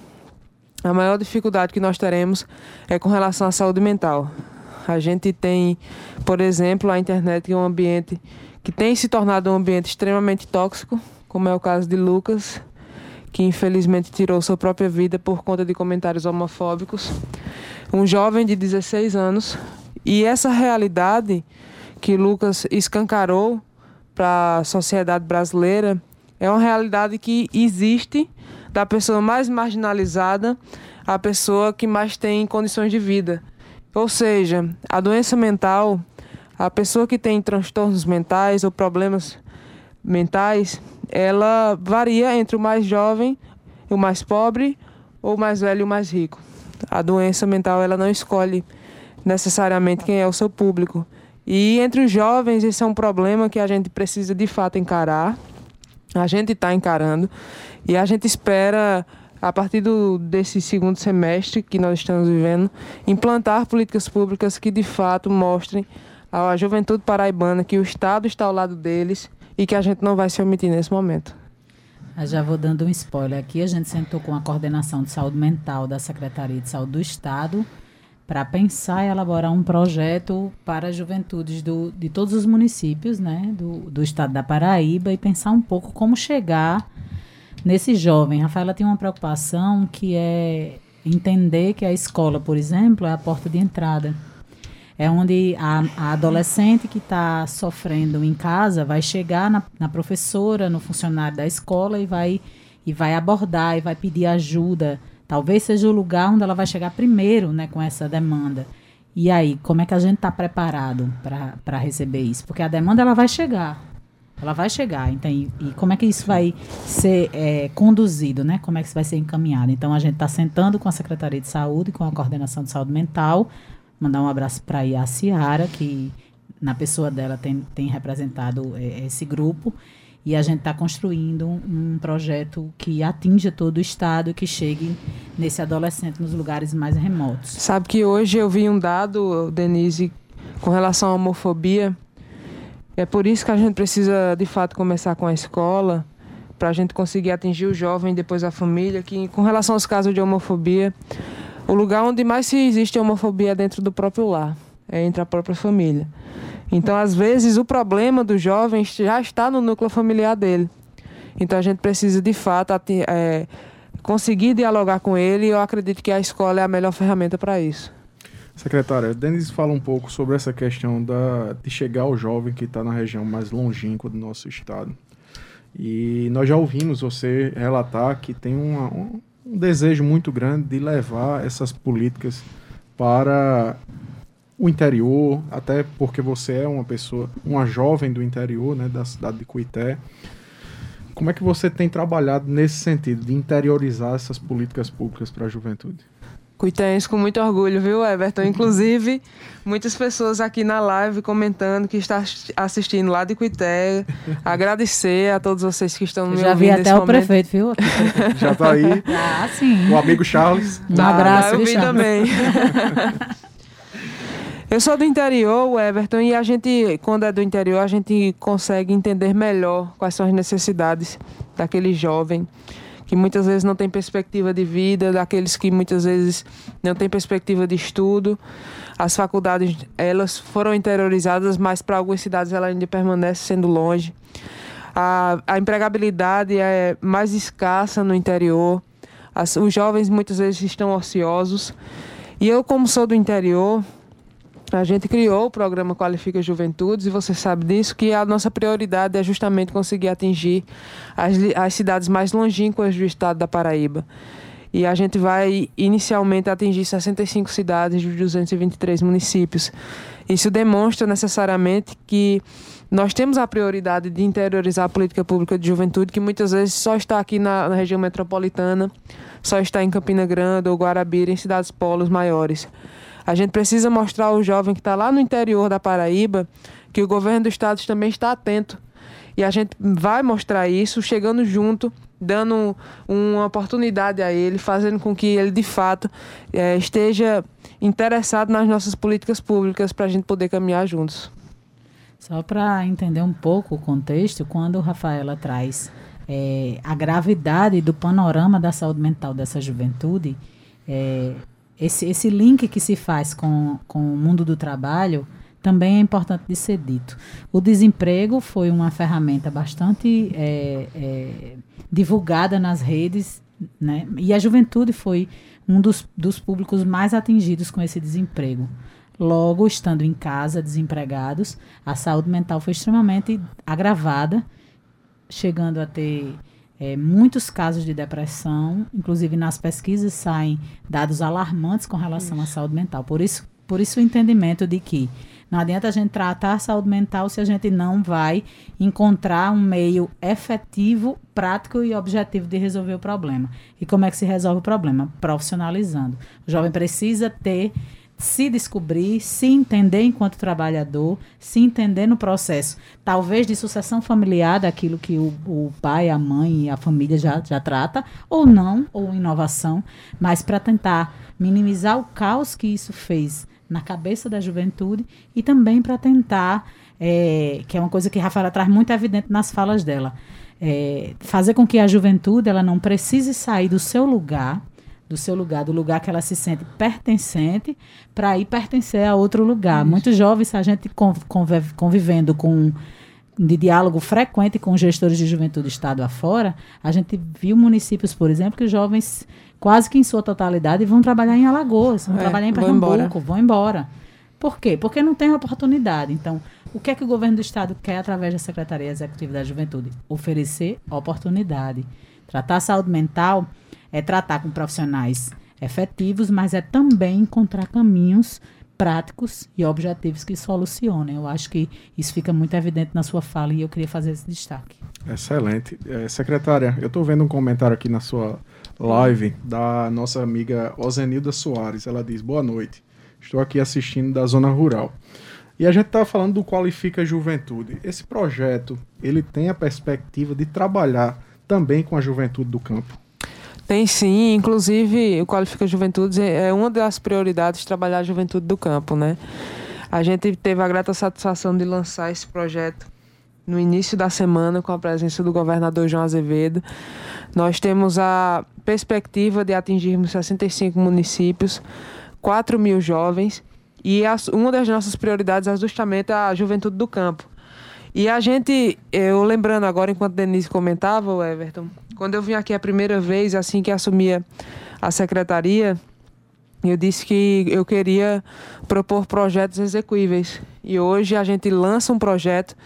a maior dificuldade que nós teremos é com relação à saúde mental. A gente tem, por exemplo, a internet que é um ambiente que tem se tornado um ambiente extremamente tóxico, como é o caso de Lucas, que infelizmente tirou sua própria vida por conta de comentários homofóbicos. Um jovem de 16 anos. E essa realidade que Lucas escancarou para a sociedade brasileira é uma realidade que existe da pessoa mais marginalizada à pessoa que mais tem condições de vida. Ou seja, a doença mental, a pessoa que tem transtornos mentais ou problemas mentais, ela varia entre o mais jovem, o mais pobre, ou o mais velho e o mais rico. A doença mental ela não escolhe necessariamente quem é o seu público. E entre os jovens, esse é um problema que a gente precisa de fato encarar. A gente está encarando e a gente espera, a partir do, desse segundo semestre que nós estamos vivendo, implantar políticas públicas que de fato mostrem à juventude paraibana que o Estado está ao lado deles e que a gente não vai se omitir nesse momento. Eu já vou dando um spoiler aqui. A gente sentou com a coordenação de saúde mental da Secretaria de Saúde do Estado para pensar e elaborar um projeto para as juventudes do, de todos os municípios né, do, do estado da Paraíba e pensar um pouco como chegar nesse jovem. Rafaela tem uma preocupação que é entender que a escola, por exemplo, é a porta de entrada é onde a, a adolescente que está sofrendo em casa vai chegar na, na, professora, no funcionário da escola e vai, e vai abordar e vai pedir ajuda. Talvez seja o lugar onde ela vai chegar primeiro né, com essa demanda. E aí, como é que a gente está preparado para receber isso? Porque a demanda ela vai chegar. Ela vai chegar. Então, e, e como é que isso vai ser é, conduzido, né? Como é que isso vai ser encaminhado? Então, a gente está sentando com a Secretaria de Saúde, com a Coordenação de Saúde Mental, Mandar um abraço para a Ciara, que na pessoa dela tem, tem representado é, esse grupo. E a gente está construindo um projeto que atinja todo o estado que chegue nesse adolescente nos lugares mais remotos. Sabe que hoje eu vi um dado, Denise, com relação à homofobia. É por isso que a gente precisa, de fato, começar com a escola, para a gente conseguir atingir o jovem depois a família, que com relação aos casos de homofobia, o lugar onde mais se existe homofobia é dentro do próprio lar, é entre a própria família. Então, às vezes, o problema do jovem já está no núcleo familiar dele. Então, a gente precisa, de fato, é, conseguir dialogar com ele e eu acredito que a escola é a melhor ferramenta para isso. Secretária, Denis fala um pouco sobre essa questão da, de chegar ao jovem que está na região mais longínqua do nosso estado. E nós já ouvimos você relatar que tem uma, um, um desejo muito grande de levar essas políticas para o interior, até porque você é uma pessoa, uma jovem do interior, né, da cidade de Cuité. Como é que você tem trabalhado nesse sentido, de interiorizar essas políticas públicas para a juventude? Cuitense com muito orgulho, viu, Everton? Inclusive, muitas pessoas aqui na live comentando que está assistindo lá de Cuité. Agradecer a todos vocês que estão me Já vi até o momento. prefeito, viu? Já está aí. Ah, sim. O amigo Charles. Um abraço, ah, eu vi também. Eu sou do interior, Everton, e a gente, quando é do interior, a gente consegue entender melhor quais são as necessidades daquele jovem que muitas vezes não tem perspectiva de vida, daqueles que muitas vezes não têm perspectiva de estudo. As faculdades, elas foram interiorizadas, mas para algumas cidades ela ainda permanece sendo longe. A, a empregabilidade é mais escassa no interior. As, os jovens muitas vezes estão ociosos. E eu, como sou do interior, a gente criou o programa Qualifica Juventudes e você sabe disso, que a nossa prioridade é justamente conseguir atingir as, as cidades mais longínquas do estado da Paraíba. E a gente vai inicialmente atingir 65 cidades dos 223 municípios. Isso demonstra necessariamente que nós temos a prioridade de interiorizar a política pública de juventude, que muitas vezes só está aqui na, na região metropolitana, só está em Campina Grande ou Guarabira, em cidades polos maiores. A gente precisa mostrar ao jovem que está lá no interior da Paraíba que o governo do estado também está atento. E a gente vai mostrar isso chegando junto, dando uma oportunidade a ele, fazendo com que ele de fato é, esteja interessado nas nossas políticas públicas para a gente poder caminhar juntos. Só para entender um pouco o contexto, quando Rafaela traz é, a gravidade do panorama da saúde mental dessa juventude, é, esse, esse link que se faz com, com o mundo do trabalho também é importante de ser dito. O desemprego foi uma ferramenta bastante é, é, divulgada nas redes, né? e a juventude foi um dos, dos públicos mais atingidos com esse desemprego. Logo, estando em casa, desempregados, a saúde mental foi extremamente agravada, chegando a ter é, muitos casos de depressão, inclusive nas pesquisas saem dados alarmantes com relação isso. à saúde mental. Por isso, por isso o entendimento de que não adianta a gente tratar a saúde mental se a gente não vai encontrar um meio efetivo, prático e objetivo de resolver o problema. E como é que se resolve o problema? Profissionalizando. O jovem precisa ter se descobrir, se entender enquanto trabalhador, se entender no processo, talvez de sucessão familiar daquilo que o, o pai, a mãe e a família já, já trata, ou não, ou inovação, mas para tentar minimizar o caos que isso fez na cabeça da juventude e também para tentar, é, que é uma coisa que a Rafaela traz muito evidente nas falas dela, é, fazer com que a juventude ela não precise sair do seu lugar do seu lugar, do lugar que ela se sente pertencente, para ir pertencer a outro lugar. Muitos jovens, a gente convive, convivendo com de diálogo frequente com gestores de juventude estado afora, a gente viu municípios, por exemplo, que os jovens quase que em sua totalidade vão trabalhar em Alagoas, vão é, trabalhar em Pernambuco, vão embora. vão embora. Por quê? Porque não tem oportunidade. Então, o que é que o governo do estado quer através da Secretaria Executiva da Juventude? Oferecer oportunidade. Tratar a saúde mental é tratar com profissionais efetivos, mas é também encontrar caminhos práticos e objetivos que solucionem. Eu acho que isso fica muito evidente na sua fala e eu queria fazer esse destaque. Excelente. É, secretária, eu estou vendo um comentário aqui na sua live da nossa amiga Ozenilda Soares. Ela diz: Boa noite. Estou aqui assistindo da zona rural. E a gente está falando do Qualifica Juventude. Esse projeto, ele tem a perspectiva de trabalhar também com a juventude do campo? Tem sim, inclusive o Qualifica Juventude é uma das prioridades trabalhar a juventude do campo, né? A gente teve a grata satisfação de lançar esse projeto no início da semana com a presença do governador João Azevedo. Nós temos a perspectiva de atingirmos 65 municípios, 4 mil jovens e uma das nossas prioridades é justamente a juventude do campo. E a gente, eu lembrando agora, enquanto Denise comentava, o Everton, quando eu vim aqui a primeira vez, assim que assumia a secretaria, eu disse que eu queria propor projetos execuíveis. E hoje a gente lança um projeto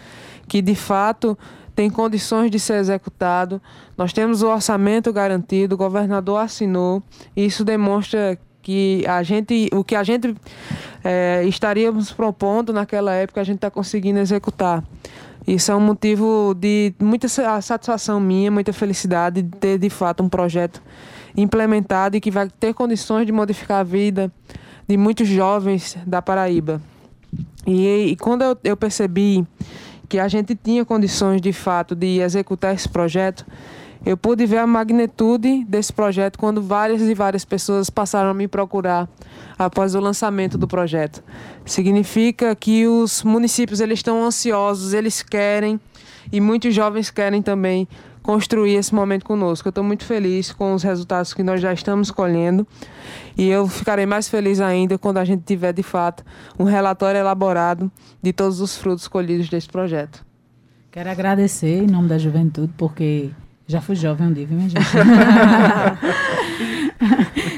que de fato tem condições de ser executado. Nós temos o orçamento garantido, o governador assinou. E isso demonstra que a gente, o que a gente é, estaríamos propondo naquela época, a gente está conseguindo executar. Isso é um motivo de muita satisfação minha, muita felicidade de ter de fato um projeto implementado e que vai ter condições de modificar a vida de muitos jovens da Paraíba. E, e quando eu, eu percebi que a gente tinha condições de fato de executar esse projeto, eu pude ver a magnitude desse projeto quando várias e várias pessoas passaram a me procurar após o lançamento do projeto. Significa que os municípios eles estão ansiosos, eles querem e muitos jovens querem também construir esse momento conosco. Eu estou muito feliz com os resultados que nós já estamos colhendo e eu ficarei mais feliz ainda quando a gente tiver de fato um relatório elaborado de todos os frutos colhidos desse projeto. Quero agradecer em nome da juventude porque já fui jovem um dia, viu, minha gente?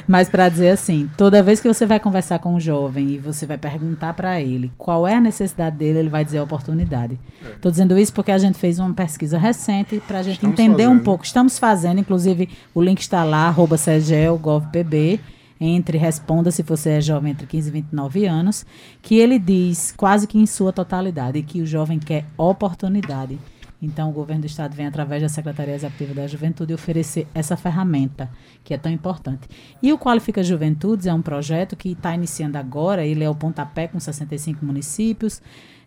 Mas para dizer assim, toda vez que você vai conversar com um jovem e você vai perguntar para ele qual é a necessidade dele, ele vai dizer a oportunidade. Estou é. dizendo isso porque a gente fez uma pesquisa recente para a gente Estamos entender fazendo. um pouco. Estamos fazendo, inclusive o link está lá, arroba CEGEL.gov.pb entre responda se você é jovem entre 15 e 29 anos, que ele diz quase que em sua totalidade que o jovem quer oportunidade. Então, o governo do estado vem, através da Secretaria Executiva da Juventude, oferecer essa ferramenta, que é tão importante. E o Qualifica Juventudes é um projeto que está iniciando agora, ele é o pontapé com 65 municípios,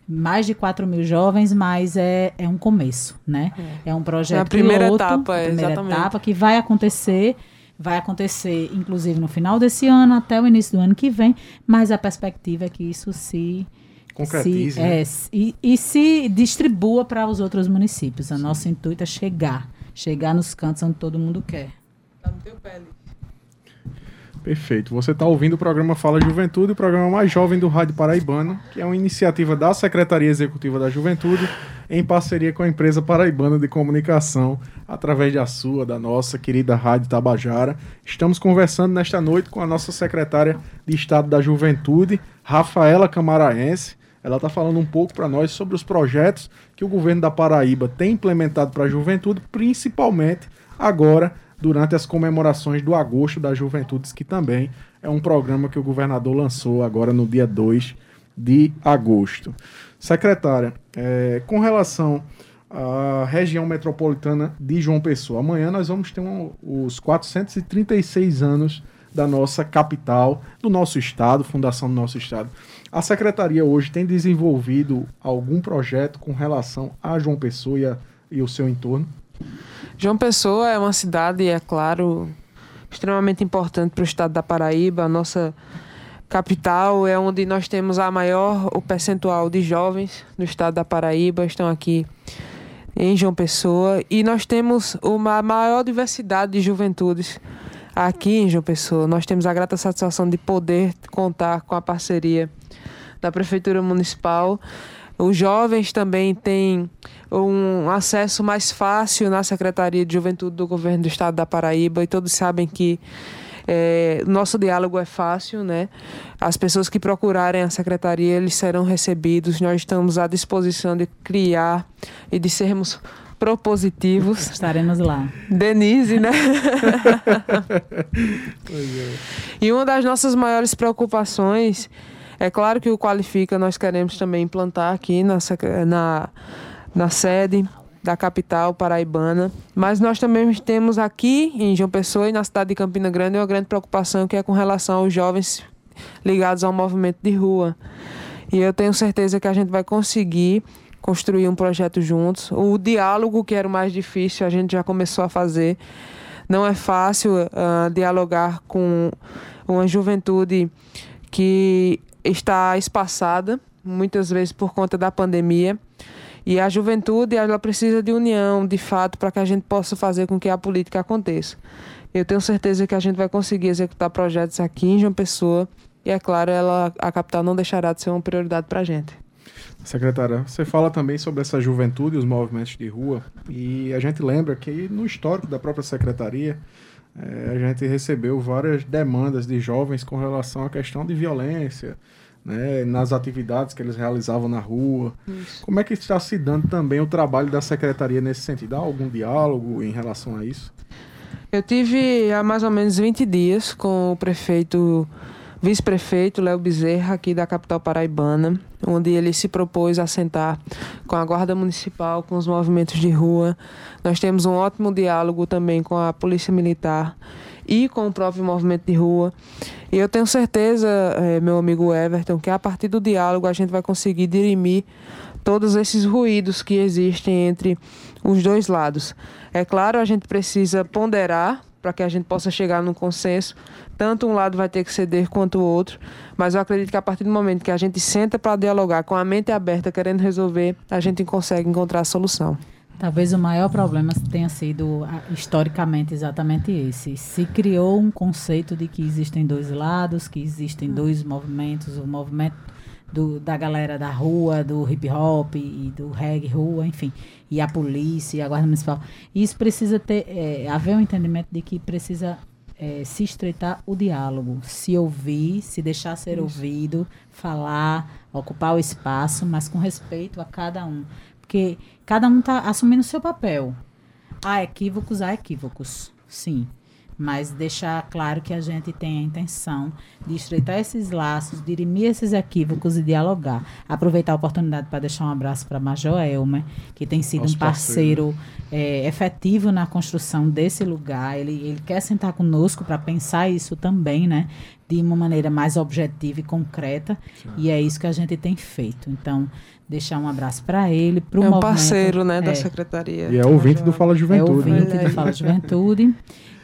mais de 4 mil jovens, mas é, é um começo, né? É, é um projeto é a primeira piloto, etapa, é, primeira exatamente. etapa que vai acontecer vai acontecer, inclusive, no final desse ano, até o início do ano que vem, mas a perspectiva é que isso se concretize. Se, né? é, e, e se distribua para os outros municípios. O nosso intuito é chegar, chegar nos cantos onde todo mundo quer. Tá no teu pé, Perfeito. Você está ouvindo o programa Fala Juventude, o programa mais jovem do Rádio Paraibano, que é uma iniciativa da Secretaria Executiva da Juventude, em parceria com a empresa paraibana de comunicação, através da sua, da nossa querida Rádio Tabajara. Estamos conversando nesta noite com a nossa secretária de Estado da Juventude, Rafaela Camaraense. Ela está falando um pouco para nós sobre os projetos que o governo da Paraíba tem implementado para a juventude, principalmente agora durante as comemorações do Agosto das Juventudes, que também é um programa que o governador lançou agora no dia 2 de agosto. Secretária, é, com relação à região metropolitana de João Pessoa, amanhã nós vamos ter um, os 436 anos da nossa capital, do nosso estado, fundação do nosso estado. A secretaria hoje tem desenvolvido algum projeto com relação a João Pessoa e, a, e o seu entorno? João Pessoa é uma cidade, é claro, extremamente importante para o estado da Paraíba. A nossa capital é onde nós temos a maior o percentual de jovens no estado da Paraíba estão aqui em João Pessoa e nós temos uma maior diversidade de juventudes aqui em João Pessoa. Nós temos a grata satisfação de poder contar com a parceria da Prefeitura Municipal. Os jovens também têm um acesso mais fácil na Secretaria de Juventude do Governo do Estado da Paraíba e todos sabem que é, nosso diálogo é fácil, né? As pessoas que procurarem a secretaria, eles serão recebidos. Nós estamos à disposição de criar e de sermos propositivos. Estaremos lá. Denise, né? E uma das nossas maiores preocupações é claro que o Qualifica nós queremos também implantar aqui na, na, na sede da capital paraibana, mas nós também temos aqui em João Pessoa e na cidade de Campina Grande uma grande preocupação que é com relação aos jovens ligados ao movimento de rua. E eu tenho certeza que a gente vai conseguir construir um projeto juntos. O diálogo, que era o mais difícil, a gente já começou a fazer. Não é fácil uh, dialogar com uma juventude que está espaçada, muitas vezes por conta da pandemia. E a juventude ela precisa de união, de fato, para que a gente possa fazer com que a política aconteça. Eu tenho certeza que a gente vai conseguir executar projetos aqui em João Pessoa e, é claro, ela, a capital não deixará de ser uma prioridade para a gente. Secretária, você fala também sobre essa juventude e os movimentos de rua, e a gente lembra que no histórico da própria secretaria, é, a gente recebeu várias demandas de jovens com relação à questão de violência, né, nas atividades que eles realizavam na rua. Isso. Como é que está se dando também o trabalho da secretaria nesse sentido? Há algum diálogo em relação a isso? Eu tive há mais ou menos 20 dias com o prefeito, vice-prefeito Léo Bezerra, aqui da capital paraibana, onde ele se propôs a sentar com a Guarda Municipal, com os movimentos de rua. Nós temos um ótimo diálogo também com a Polícia Militar e com o próprio movimento de rua. E eu tenho certeza, é, meu amigo Everton, que a partir do diálogo a gente vai conseguir dirimir todos esses ruídos que existem entre os dois lados. É claro, a gente precisa ponderar para que a gente possa chegar num consenso. Tanto um lado vai ter que ceder quanto o outro, mas eu acredito que a partir do momento que a gente senta para dialogar com a mente aberta, querendo resolver, a gente consegue encontrar a solução. Talvez o maior problema tenha sido historicamente exatamente esse. Se criou um conceito de que existem dois lados, que existem dois movimentos, o movimento do, da galera da rua, do hip hop e do reggae rua, enfim, e a polícia, e a guarda municipal. Isso precisa ter é, haver um entendimento de que precisa é, se estreitar o diálogo, se ouvir, se deixar ser Isso. ouvido, falar, ocupar o espaço, mas com respeito a cada um. Porque cada um está assumindo o seu papel. Há equívocos, há equívocos, sim. Mas deixar claro que a gente tem a intenção de estreitar esses laços, dirimir esses equívocos e dialogar. Aproveitar a oportunidade para deixar um abraço para Major Elmer, que tem sido Nosso um parceiro, parceiro. É, efetivo na construção desse lugar. Ele, ele quer sentar conosco para pensar isso também, né? De uma maneira mais objetiva e concreta. Sim. E é isso que a gente tem feito. Então, deixar um abraço para ele, para o É um parceiro, né, é. da secretaria. E é ouvinte do Fala Juventude. É ouvinte né? do Fala Juventude.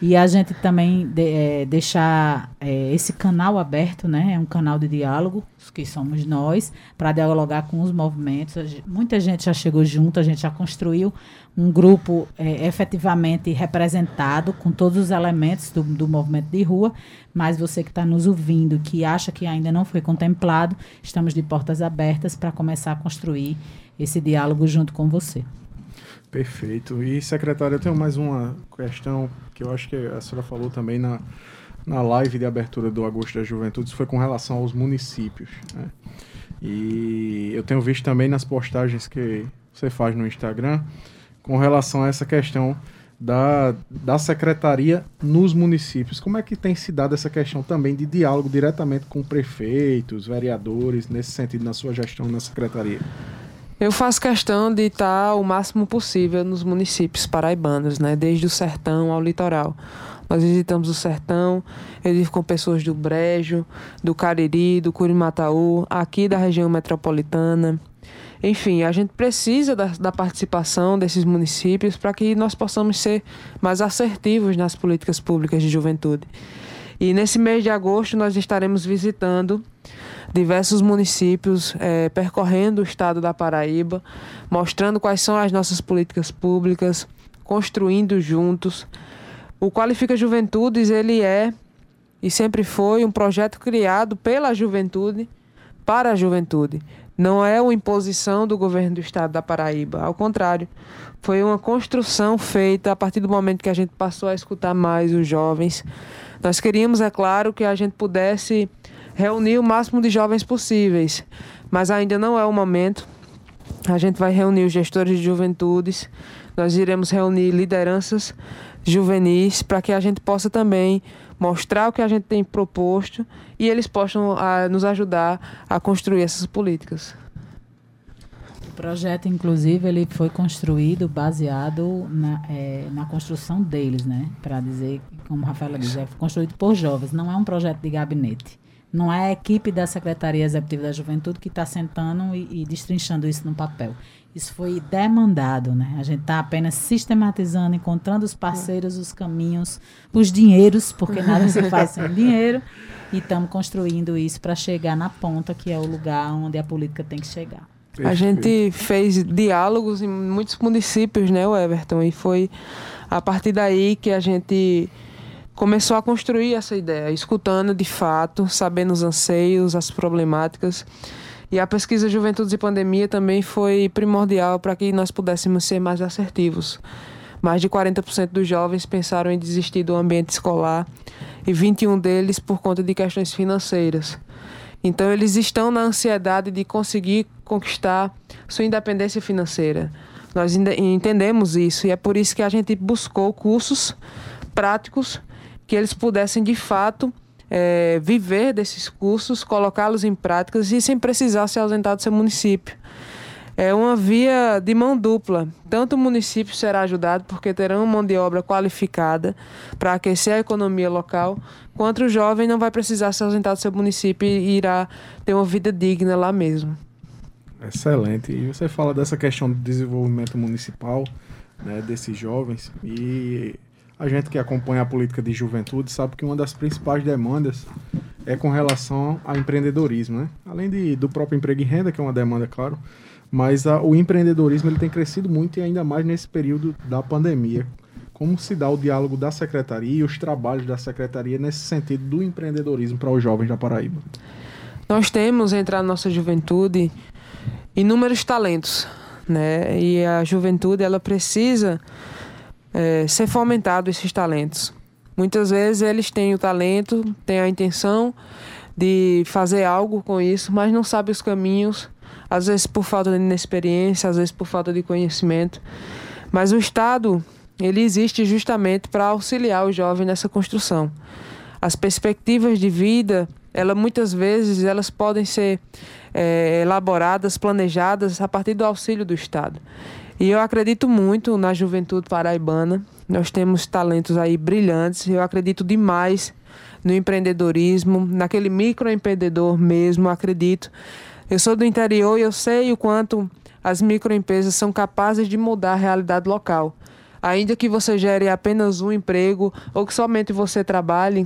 E a gente também de, é, deixar é, esse canal aberto, né? É um canal de diálogo, que somos nós, para dialogar com os movimentos. Muita gente já chegou junto, a gente já construiu um grupo é, efetivamente representado com todos os elementos do, do movimento de rua, mas você que está nos ouvindo, que acha que ainda não foi contemplado, estamos de portas abertas para começar a construir esse diálogo junto com você. Perfeito. E, secretária, eu tenho mais uma questão que eu acho que a senhora falou também na, na live de abertura do Agosto da Juventude, isso foi com relação aos municípios. Né? E eu tenho visto também nas postagens que você faz no Instagram com relação a essa questão da, da secretaria nos municípios. Como é que tem se dado essa questão também de diálogo diretamente com prefeitos, vereadores, nesse sentido, na sua gestão na secretaria? Eu faço questão de estar o máximo possível nos municípios paraibanos, né? desde o sertão ao litoral. Nós visitamos o sertão, eu vivo com pessoas do Brejo, do Cariri, do Curimataú, aqui da região metropolitana. Enfim, a gente precisa da, da participação desses municípios para que nós possamos ser mais assertivos nas políticas públicas de juventude. E nesse mês de agosto nós estaremos visitando diversos municípios, é, percorrendo o estado da Paraíba, mostrando quais são as nossas políticas públicas, construindo juntos. O Qualifica Juventudes, ele é e sempre foi um projeto criado pela juventude para a juventude. Não é uma imposição do governo do estado da Paraíba, ao contrário, foi uma construção feita a partir do momento que a gente passou a escutar mais os jovens. Nós queríamos, é claro, que a gente pudesse reunir o máximo de jovens possíveis, mas ainda não é o momento. A gente vai reunir os gestores de juventudes, nós iremos reunir lideranças juvenis para que a gente possa também mostrar o que a gente tem proposto e eles possam a, ah, nos ajudar a construir essas políticas. O projeto, inclusive, ele foi construído baseado na, é, na construção deles, né? Para dizer, como a Rafaela diz, é construído por jovens, não é um projeto de gabinete. Não é a equipe da Secretaria Executiva da Juventude que está sentando e, e destrinchando isso no papel. Isso foi demandado, né? A gente está apenas sistematizando, encontrando os parceiros, os caminhos, os dinheiros, porque nada se faz sem dinheiro, e estamos construindo isso para chegar na ponta, que é o lugar onde a política tem que chegar. A gente fez diálogos em muitos municípios, né, o Everton? E foi a partir daí que a gente começou a construir essa ideia, escutando de fato, sabendo os anseios, as problemáticas. E a pesquisa Juventudes e Pandemia também foi primordial para que nós pudéssemos ser mais assertivos. Mais de 40% dos jovens pensaram em desistir do ambiente escolar e 21 deles por conta de questões financeiras. Então eles estão na ansiedade de conseguir conquistar sua independência financeira. Nós entendemos isso e é por isso que a gente buscou cursos práticos que eles pudessem de fato é, viver desses cursos, colocá-los em práticas e sem precisar se ausentar do seu município. É uma via de mão dupla. Tanto o município será ajudado porque terão mão de obra qualificada para aquecer a economia local, quanto o jovem não vai precisar se ausentar do seu município e irá ter uma vida digna lá mesmo. Excelente. E você fala dessa questão do desenvolvimento municipal, né, desses jovens, e a gente que acompanha a política de juventude sabe que uma das principais demandas é com relação ao empreendedorismo, né? Além de, do próprio emprego e renda, que é uma demanda, claro, mas a, o empreendedorismo ele tem crescido muito e ainda mais nesse período da pandemia. Como se dá o diálogo da secretaria e os trabalhos da secretaria nesse sentido do empreendedorismo para os jovens da Paraíba? Nós temos, entre a nossa juventude, inúmeros talentos, né? E a juventude, ela precisa é, ser fomentado esses talentos. Muitas vezes eles têm o talento, têm a intenção de fazer algo com isso, mas não sabem os caminhos às vezes por falta de inexperiência, às vezes por falta de conhecimento. Mas o Estado, ele existe justamente para auxiliar o jovem nessa construção. As perspectivas de vida, ela muitas vezes elas podem ser é, elaboradas, planejadas a partir do auxílio do Estado. E eu acredito muito na juventude paraibana. Nós temos talentos aí brilhantes. Eu acredito demais no empreendedorismo, naquele microempreendedor mesmo, acredito eu sou do interior e eu sei o quanto as microempresas são capazes de mudar a realidade local. Ainda que você gere apenas um emprego ou que somente você trabalhe,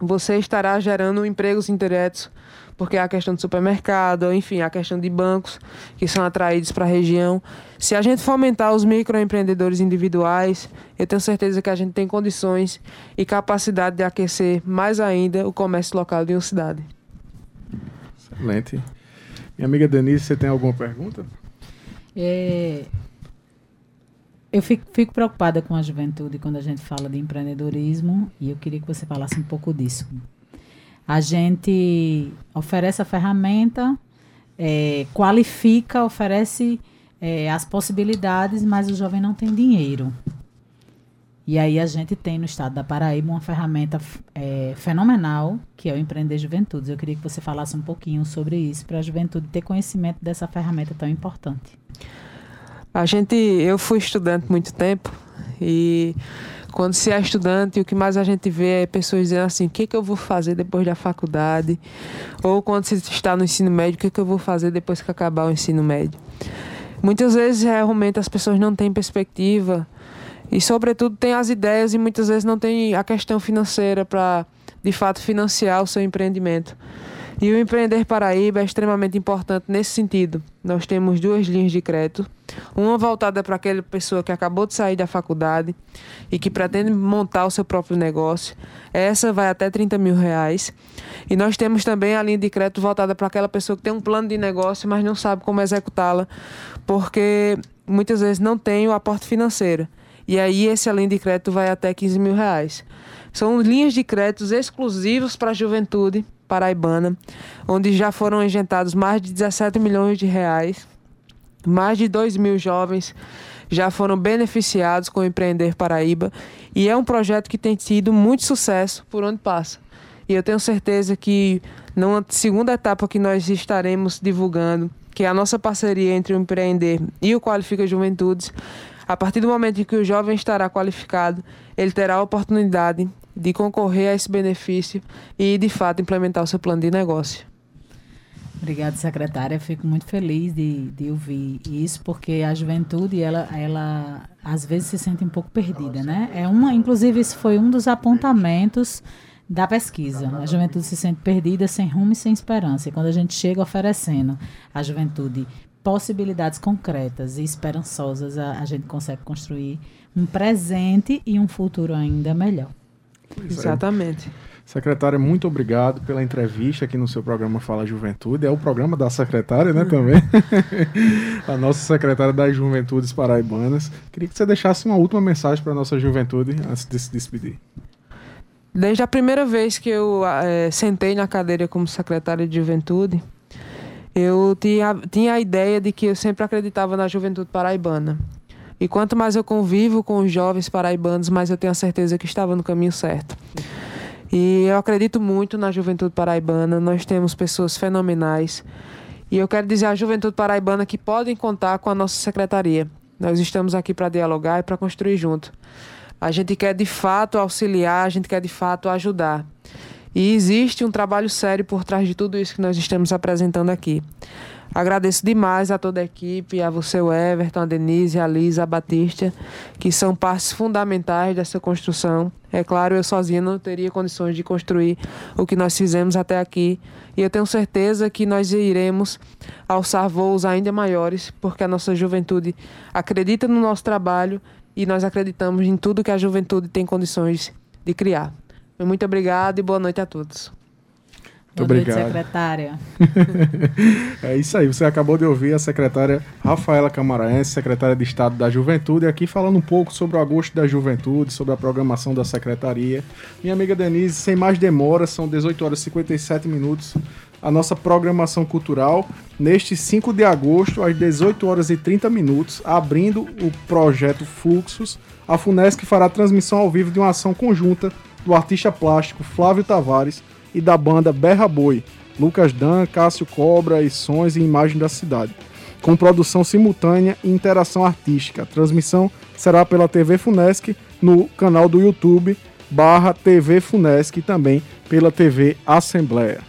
você estará gerando empregos indiretos, porque há a questão do supermercado, enfim, a questão de bancos que são atraídos para a região. Se a gente fomentar os microempreendedores individuais, eu tenho certeza que a gente tem condições e capacidade de aquecer mais ainda o comércio local de uma cidade. Excelente. Minha amiga Denise, você tem alguma pergunta? É, eu fico, fico, preocupada com a juventude quando a gente fala de empreendedorismo e eu queria que você falasse um pouco disso. A gente oferece a ferramenta, é, qualifica, oferece é, as possibilidades, mas o jovem não tem dinheiro. E aí a gente tem no estado da Paraíba uma ferramenta é, fenomenal, que é o Empreender Juventudes. Eu queria que você falasse um pouquinho sobre isso, para a juventude ter conhecimento dessa ferramenta tão importante. A gente, eu fui estudante muito tempo e quando se é estudante, o que mais a gente vê é pessoas dizendo assim: o que, que eu vou fazer depois da faculdade? Ou quando se está no ensino médio, o que, que eu vou fazer depois que acabar o ensino médio? Muitas vezes, realmente, as pessoas não têm perspectiva e, sobretudo, tem as ideias e muitas vezes não tem a questão financeira para, de fato, financiar o seu empreendimento. E o Empreender Paraíba é extremamente importante nesse sentido. Nós temos duas linhas de crédito. Uma voltada para aquela pessoa que acabou de sair da faculdade e que pretende montar o seu próprio negócio. Essa vai até 30 mil reais. E nós temos também a linha de crédito voltada para aquela pessoa que tem um plano de negócio, mas não sabe como executá-la, porque muitas vezes não tem o aporte financeiro. E aí esse além de crédito vai até 15 mil reais. São linhas de créditos exclusivos para a juventude paraibana, onde já foram injetados mais de 17 milhões de reais. Mais de 2 mil jovens já foram beneficiados com o Empreender Paraíba e é um projeto que tem tido muito sucesso por onde passa. E eu tenho certeza que numa segunda etapa que nós estaremos divulgando, que é a nossa parceria entre o Empreender e o Qualifica Juventudes, a partir do momento em que o jovem estará qualificado, ele terá a oportunidade de concorrer a esse benefício e, de fato, implementar o seu plano de negócio. Obrigada, secretária. Fico muito feliz de, de ouvir isso, porque a juventude, ela, ela às vezes se sente um pouco perdida, né? É uma, inclusive, isso foi um dos apontamentos da pesquisa. A juventude se sente perdida, sem rumo e sem esperança. E quando a gente chega oferecendo à juventude possibilidades concretas e esperançosas, a, a gente consegue construir um presente e um futuro ainda melhor. Exatamente. Secretária, muito obrigado pela entrevista aqui no seu programa Fala Juventude. É o programa da secretária, né, também. a nossa secretária das Juventudes Paraibanas. Queria que você deixasse uma última mensagem para a nossa juventude antes de se despedir. Desde a primeira vez que eu é, sentei na cadeira como secretária de juventude, eu tinha, tinha a ideia de que eu sempre acreditava na juventude paraibana. E quanto mais eu convivo com os jovens paraibanos, mais eu tenho a certeza que estava no caminho certo. E eu acredito muito na juventude paraibana, nós temos pessoas fenomenais. E eu quero dizer à juventude paraibana que podem contar com a nossa secretaria. Nós estamos aqui para dialogar e para construir junto. A gente quer de fato auxiliar, a gente quer de fato ajudar. E existe um trabalho sério por trás de tudo isso que nós estamos apresentando aqui. Agradeço demais a toda a equipe, a você, o Everton, a Denise, a Lisa, a Batista, que são partes fundamentais dessa construção. É claro, eu sozinha não teria condições de construir o que nós fizemos até aqui. E eu tenho certeza que nós iremos alçar voos ainda maiores, porque a nossa juventude acredita no nosso trabalho e nós acreditamos em tudo que a juventude tem condições de criar. Muito obrigado e boa noite a todos. Muito Boa obrigado. Noite, secretária. é isso aí, você acabou de ouvir a secretária Rafaela Camaraense, secretária de Estado da Juventude, aqui falando um pouco sobre o agosto da juventude, sobre a programação da secretaria. Minha amiga Denise, sem mais demora, são 18 horas e 57 minutos, a nossa programação cultural, neste 5 de agosto, às 18 horas e 30 minutos, abrindo o projeto Fluxos, a FUNESC fará transmissão ao vivo de uma ação conjunta do artista plástico Flávio Tavares e da banda Berra Boi, Lucas Dan, Cássio Cobra e Sons e Imagem da Cidade, com produção simultânea e interação artística. A transmissão será pela TV Funesc no canal do YouTube barra TV Funesc e também pela TV Assembleia.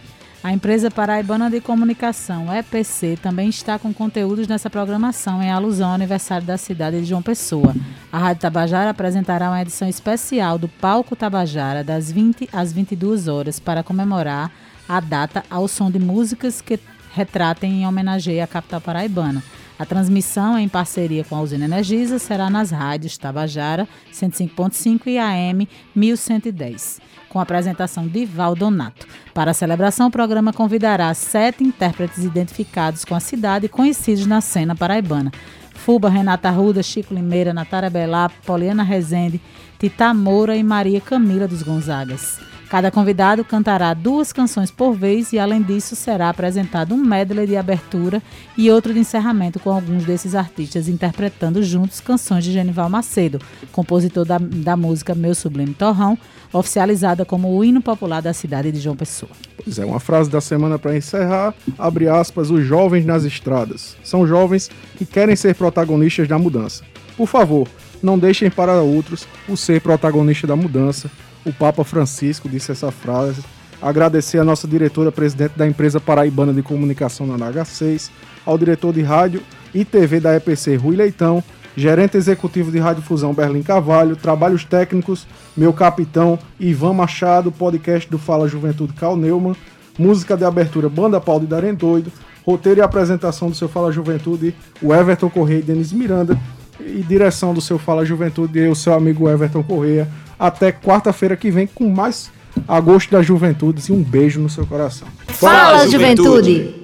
A empresa paraibana de comunicação, EPC, também está com conteúdos nessa programação em alusão ao aniversário da cidade de João Pessoa. A Rádio Tabajara apresentará uma edição especial do Palco Tabajara das 20 às 22 horas para comemorar a data ao som de músicas que retratem e homenageiem a capital paraibana. A transmissão em parceria com a usina Energisa será nas rádios Tabajara 105.5 e AM 1110 com a apresentação de Valdonato. Para a celebração, o programa convidará sete intérpretes identificados com a cidade e conhecidos na cena paraibana. Fuba, Renata Ruda, Chico Limeira, Natália Belá, Poliana Rezende, Tita Moura e Maria Camila dos Gonzagas. Cada convidado cantará duas canções por vez e, além disso, será apresentado um medley de abertura e outro de encerramento com alguns desses artistas interpretando juntos canções de Genival Macedo, compositor da, da música Meu Sublime Torrão, oficializada como o hino popular da cidade de João Pessoa. Pois é, uma frase da semana para encerrar, abre aspas, os jovens nas estradas. São jovens que querem ser protagonistas da mudança. Por favor, não deixem para outros o ser protagonista da mudança o Papa Francisco disse essa frase. Agradecer a nossa diretora presidente da empresa paraibana de comunicação na NH6, ao diretor de rádio e TV da EPC Rui Leitão, gerente executivo de Rádio Fusão Berlim Cavalho, trabalhos técnicos, meu capitão Ivan Machado, podcast do Fala Juventude Cal Neumann, música de abertura Banda Paulo de Darem Doido, roteiro e apresentação do seu Fala Juventude, o Everton Correia e Denis Miranda, e direção do seu Fala Juventude, e o seu amigo Everton Correia até quarta-feira que vem com mais Agosto da Juventude e um beijo no seu coração. Fala, Fala juventude. juventude.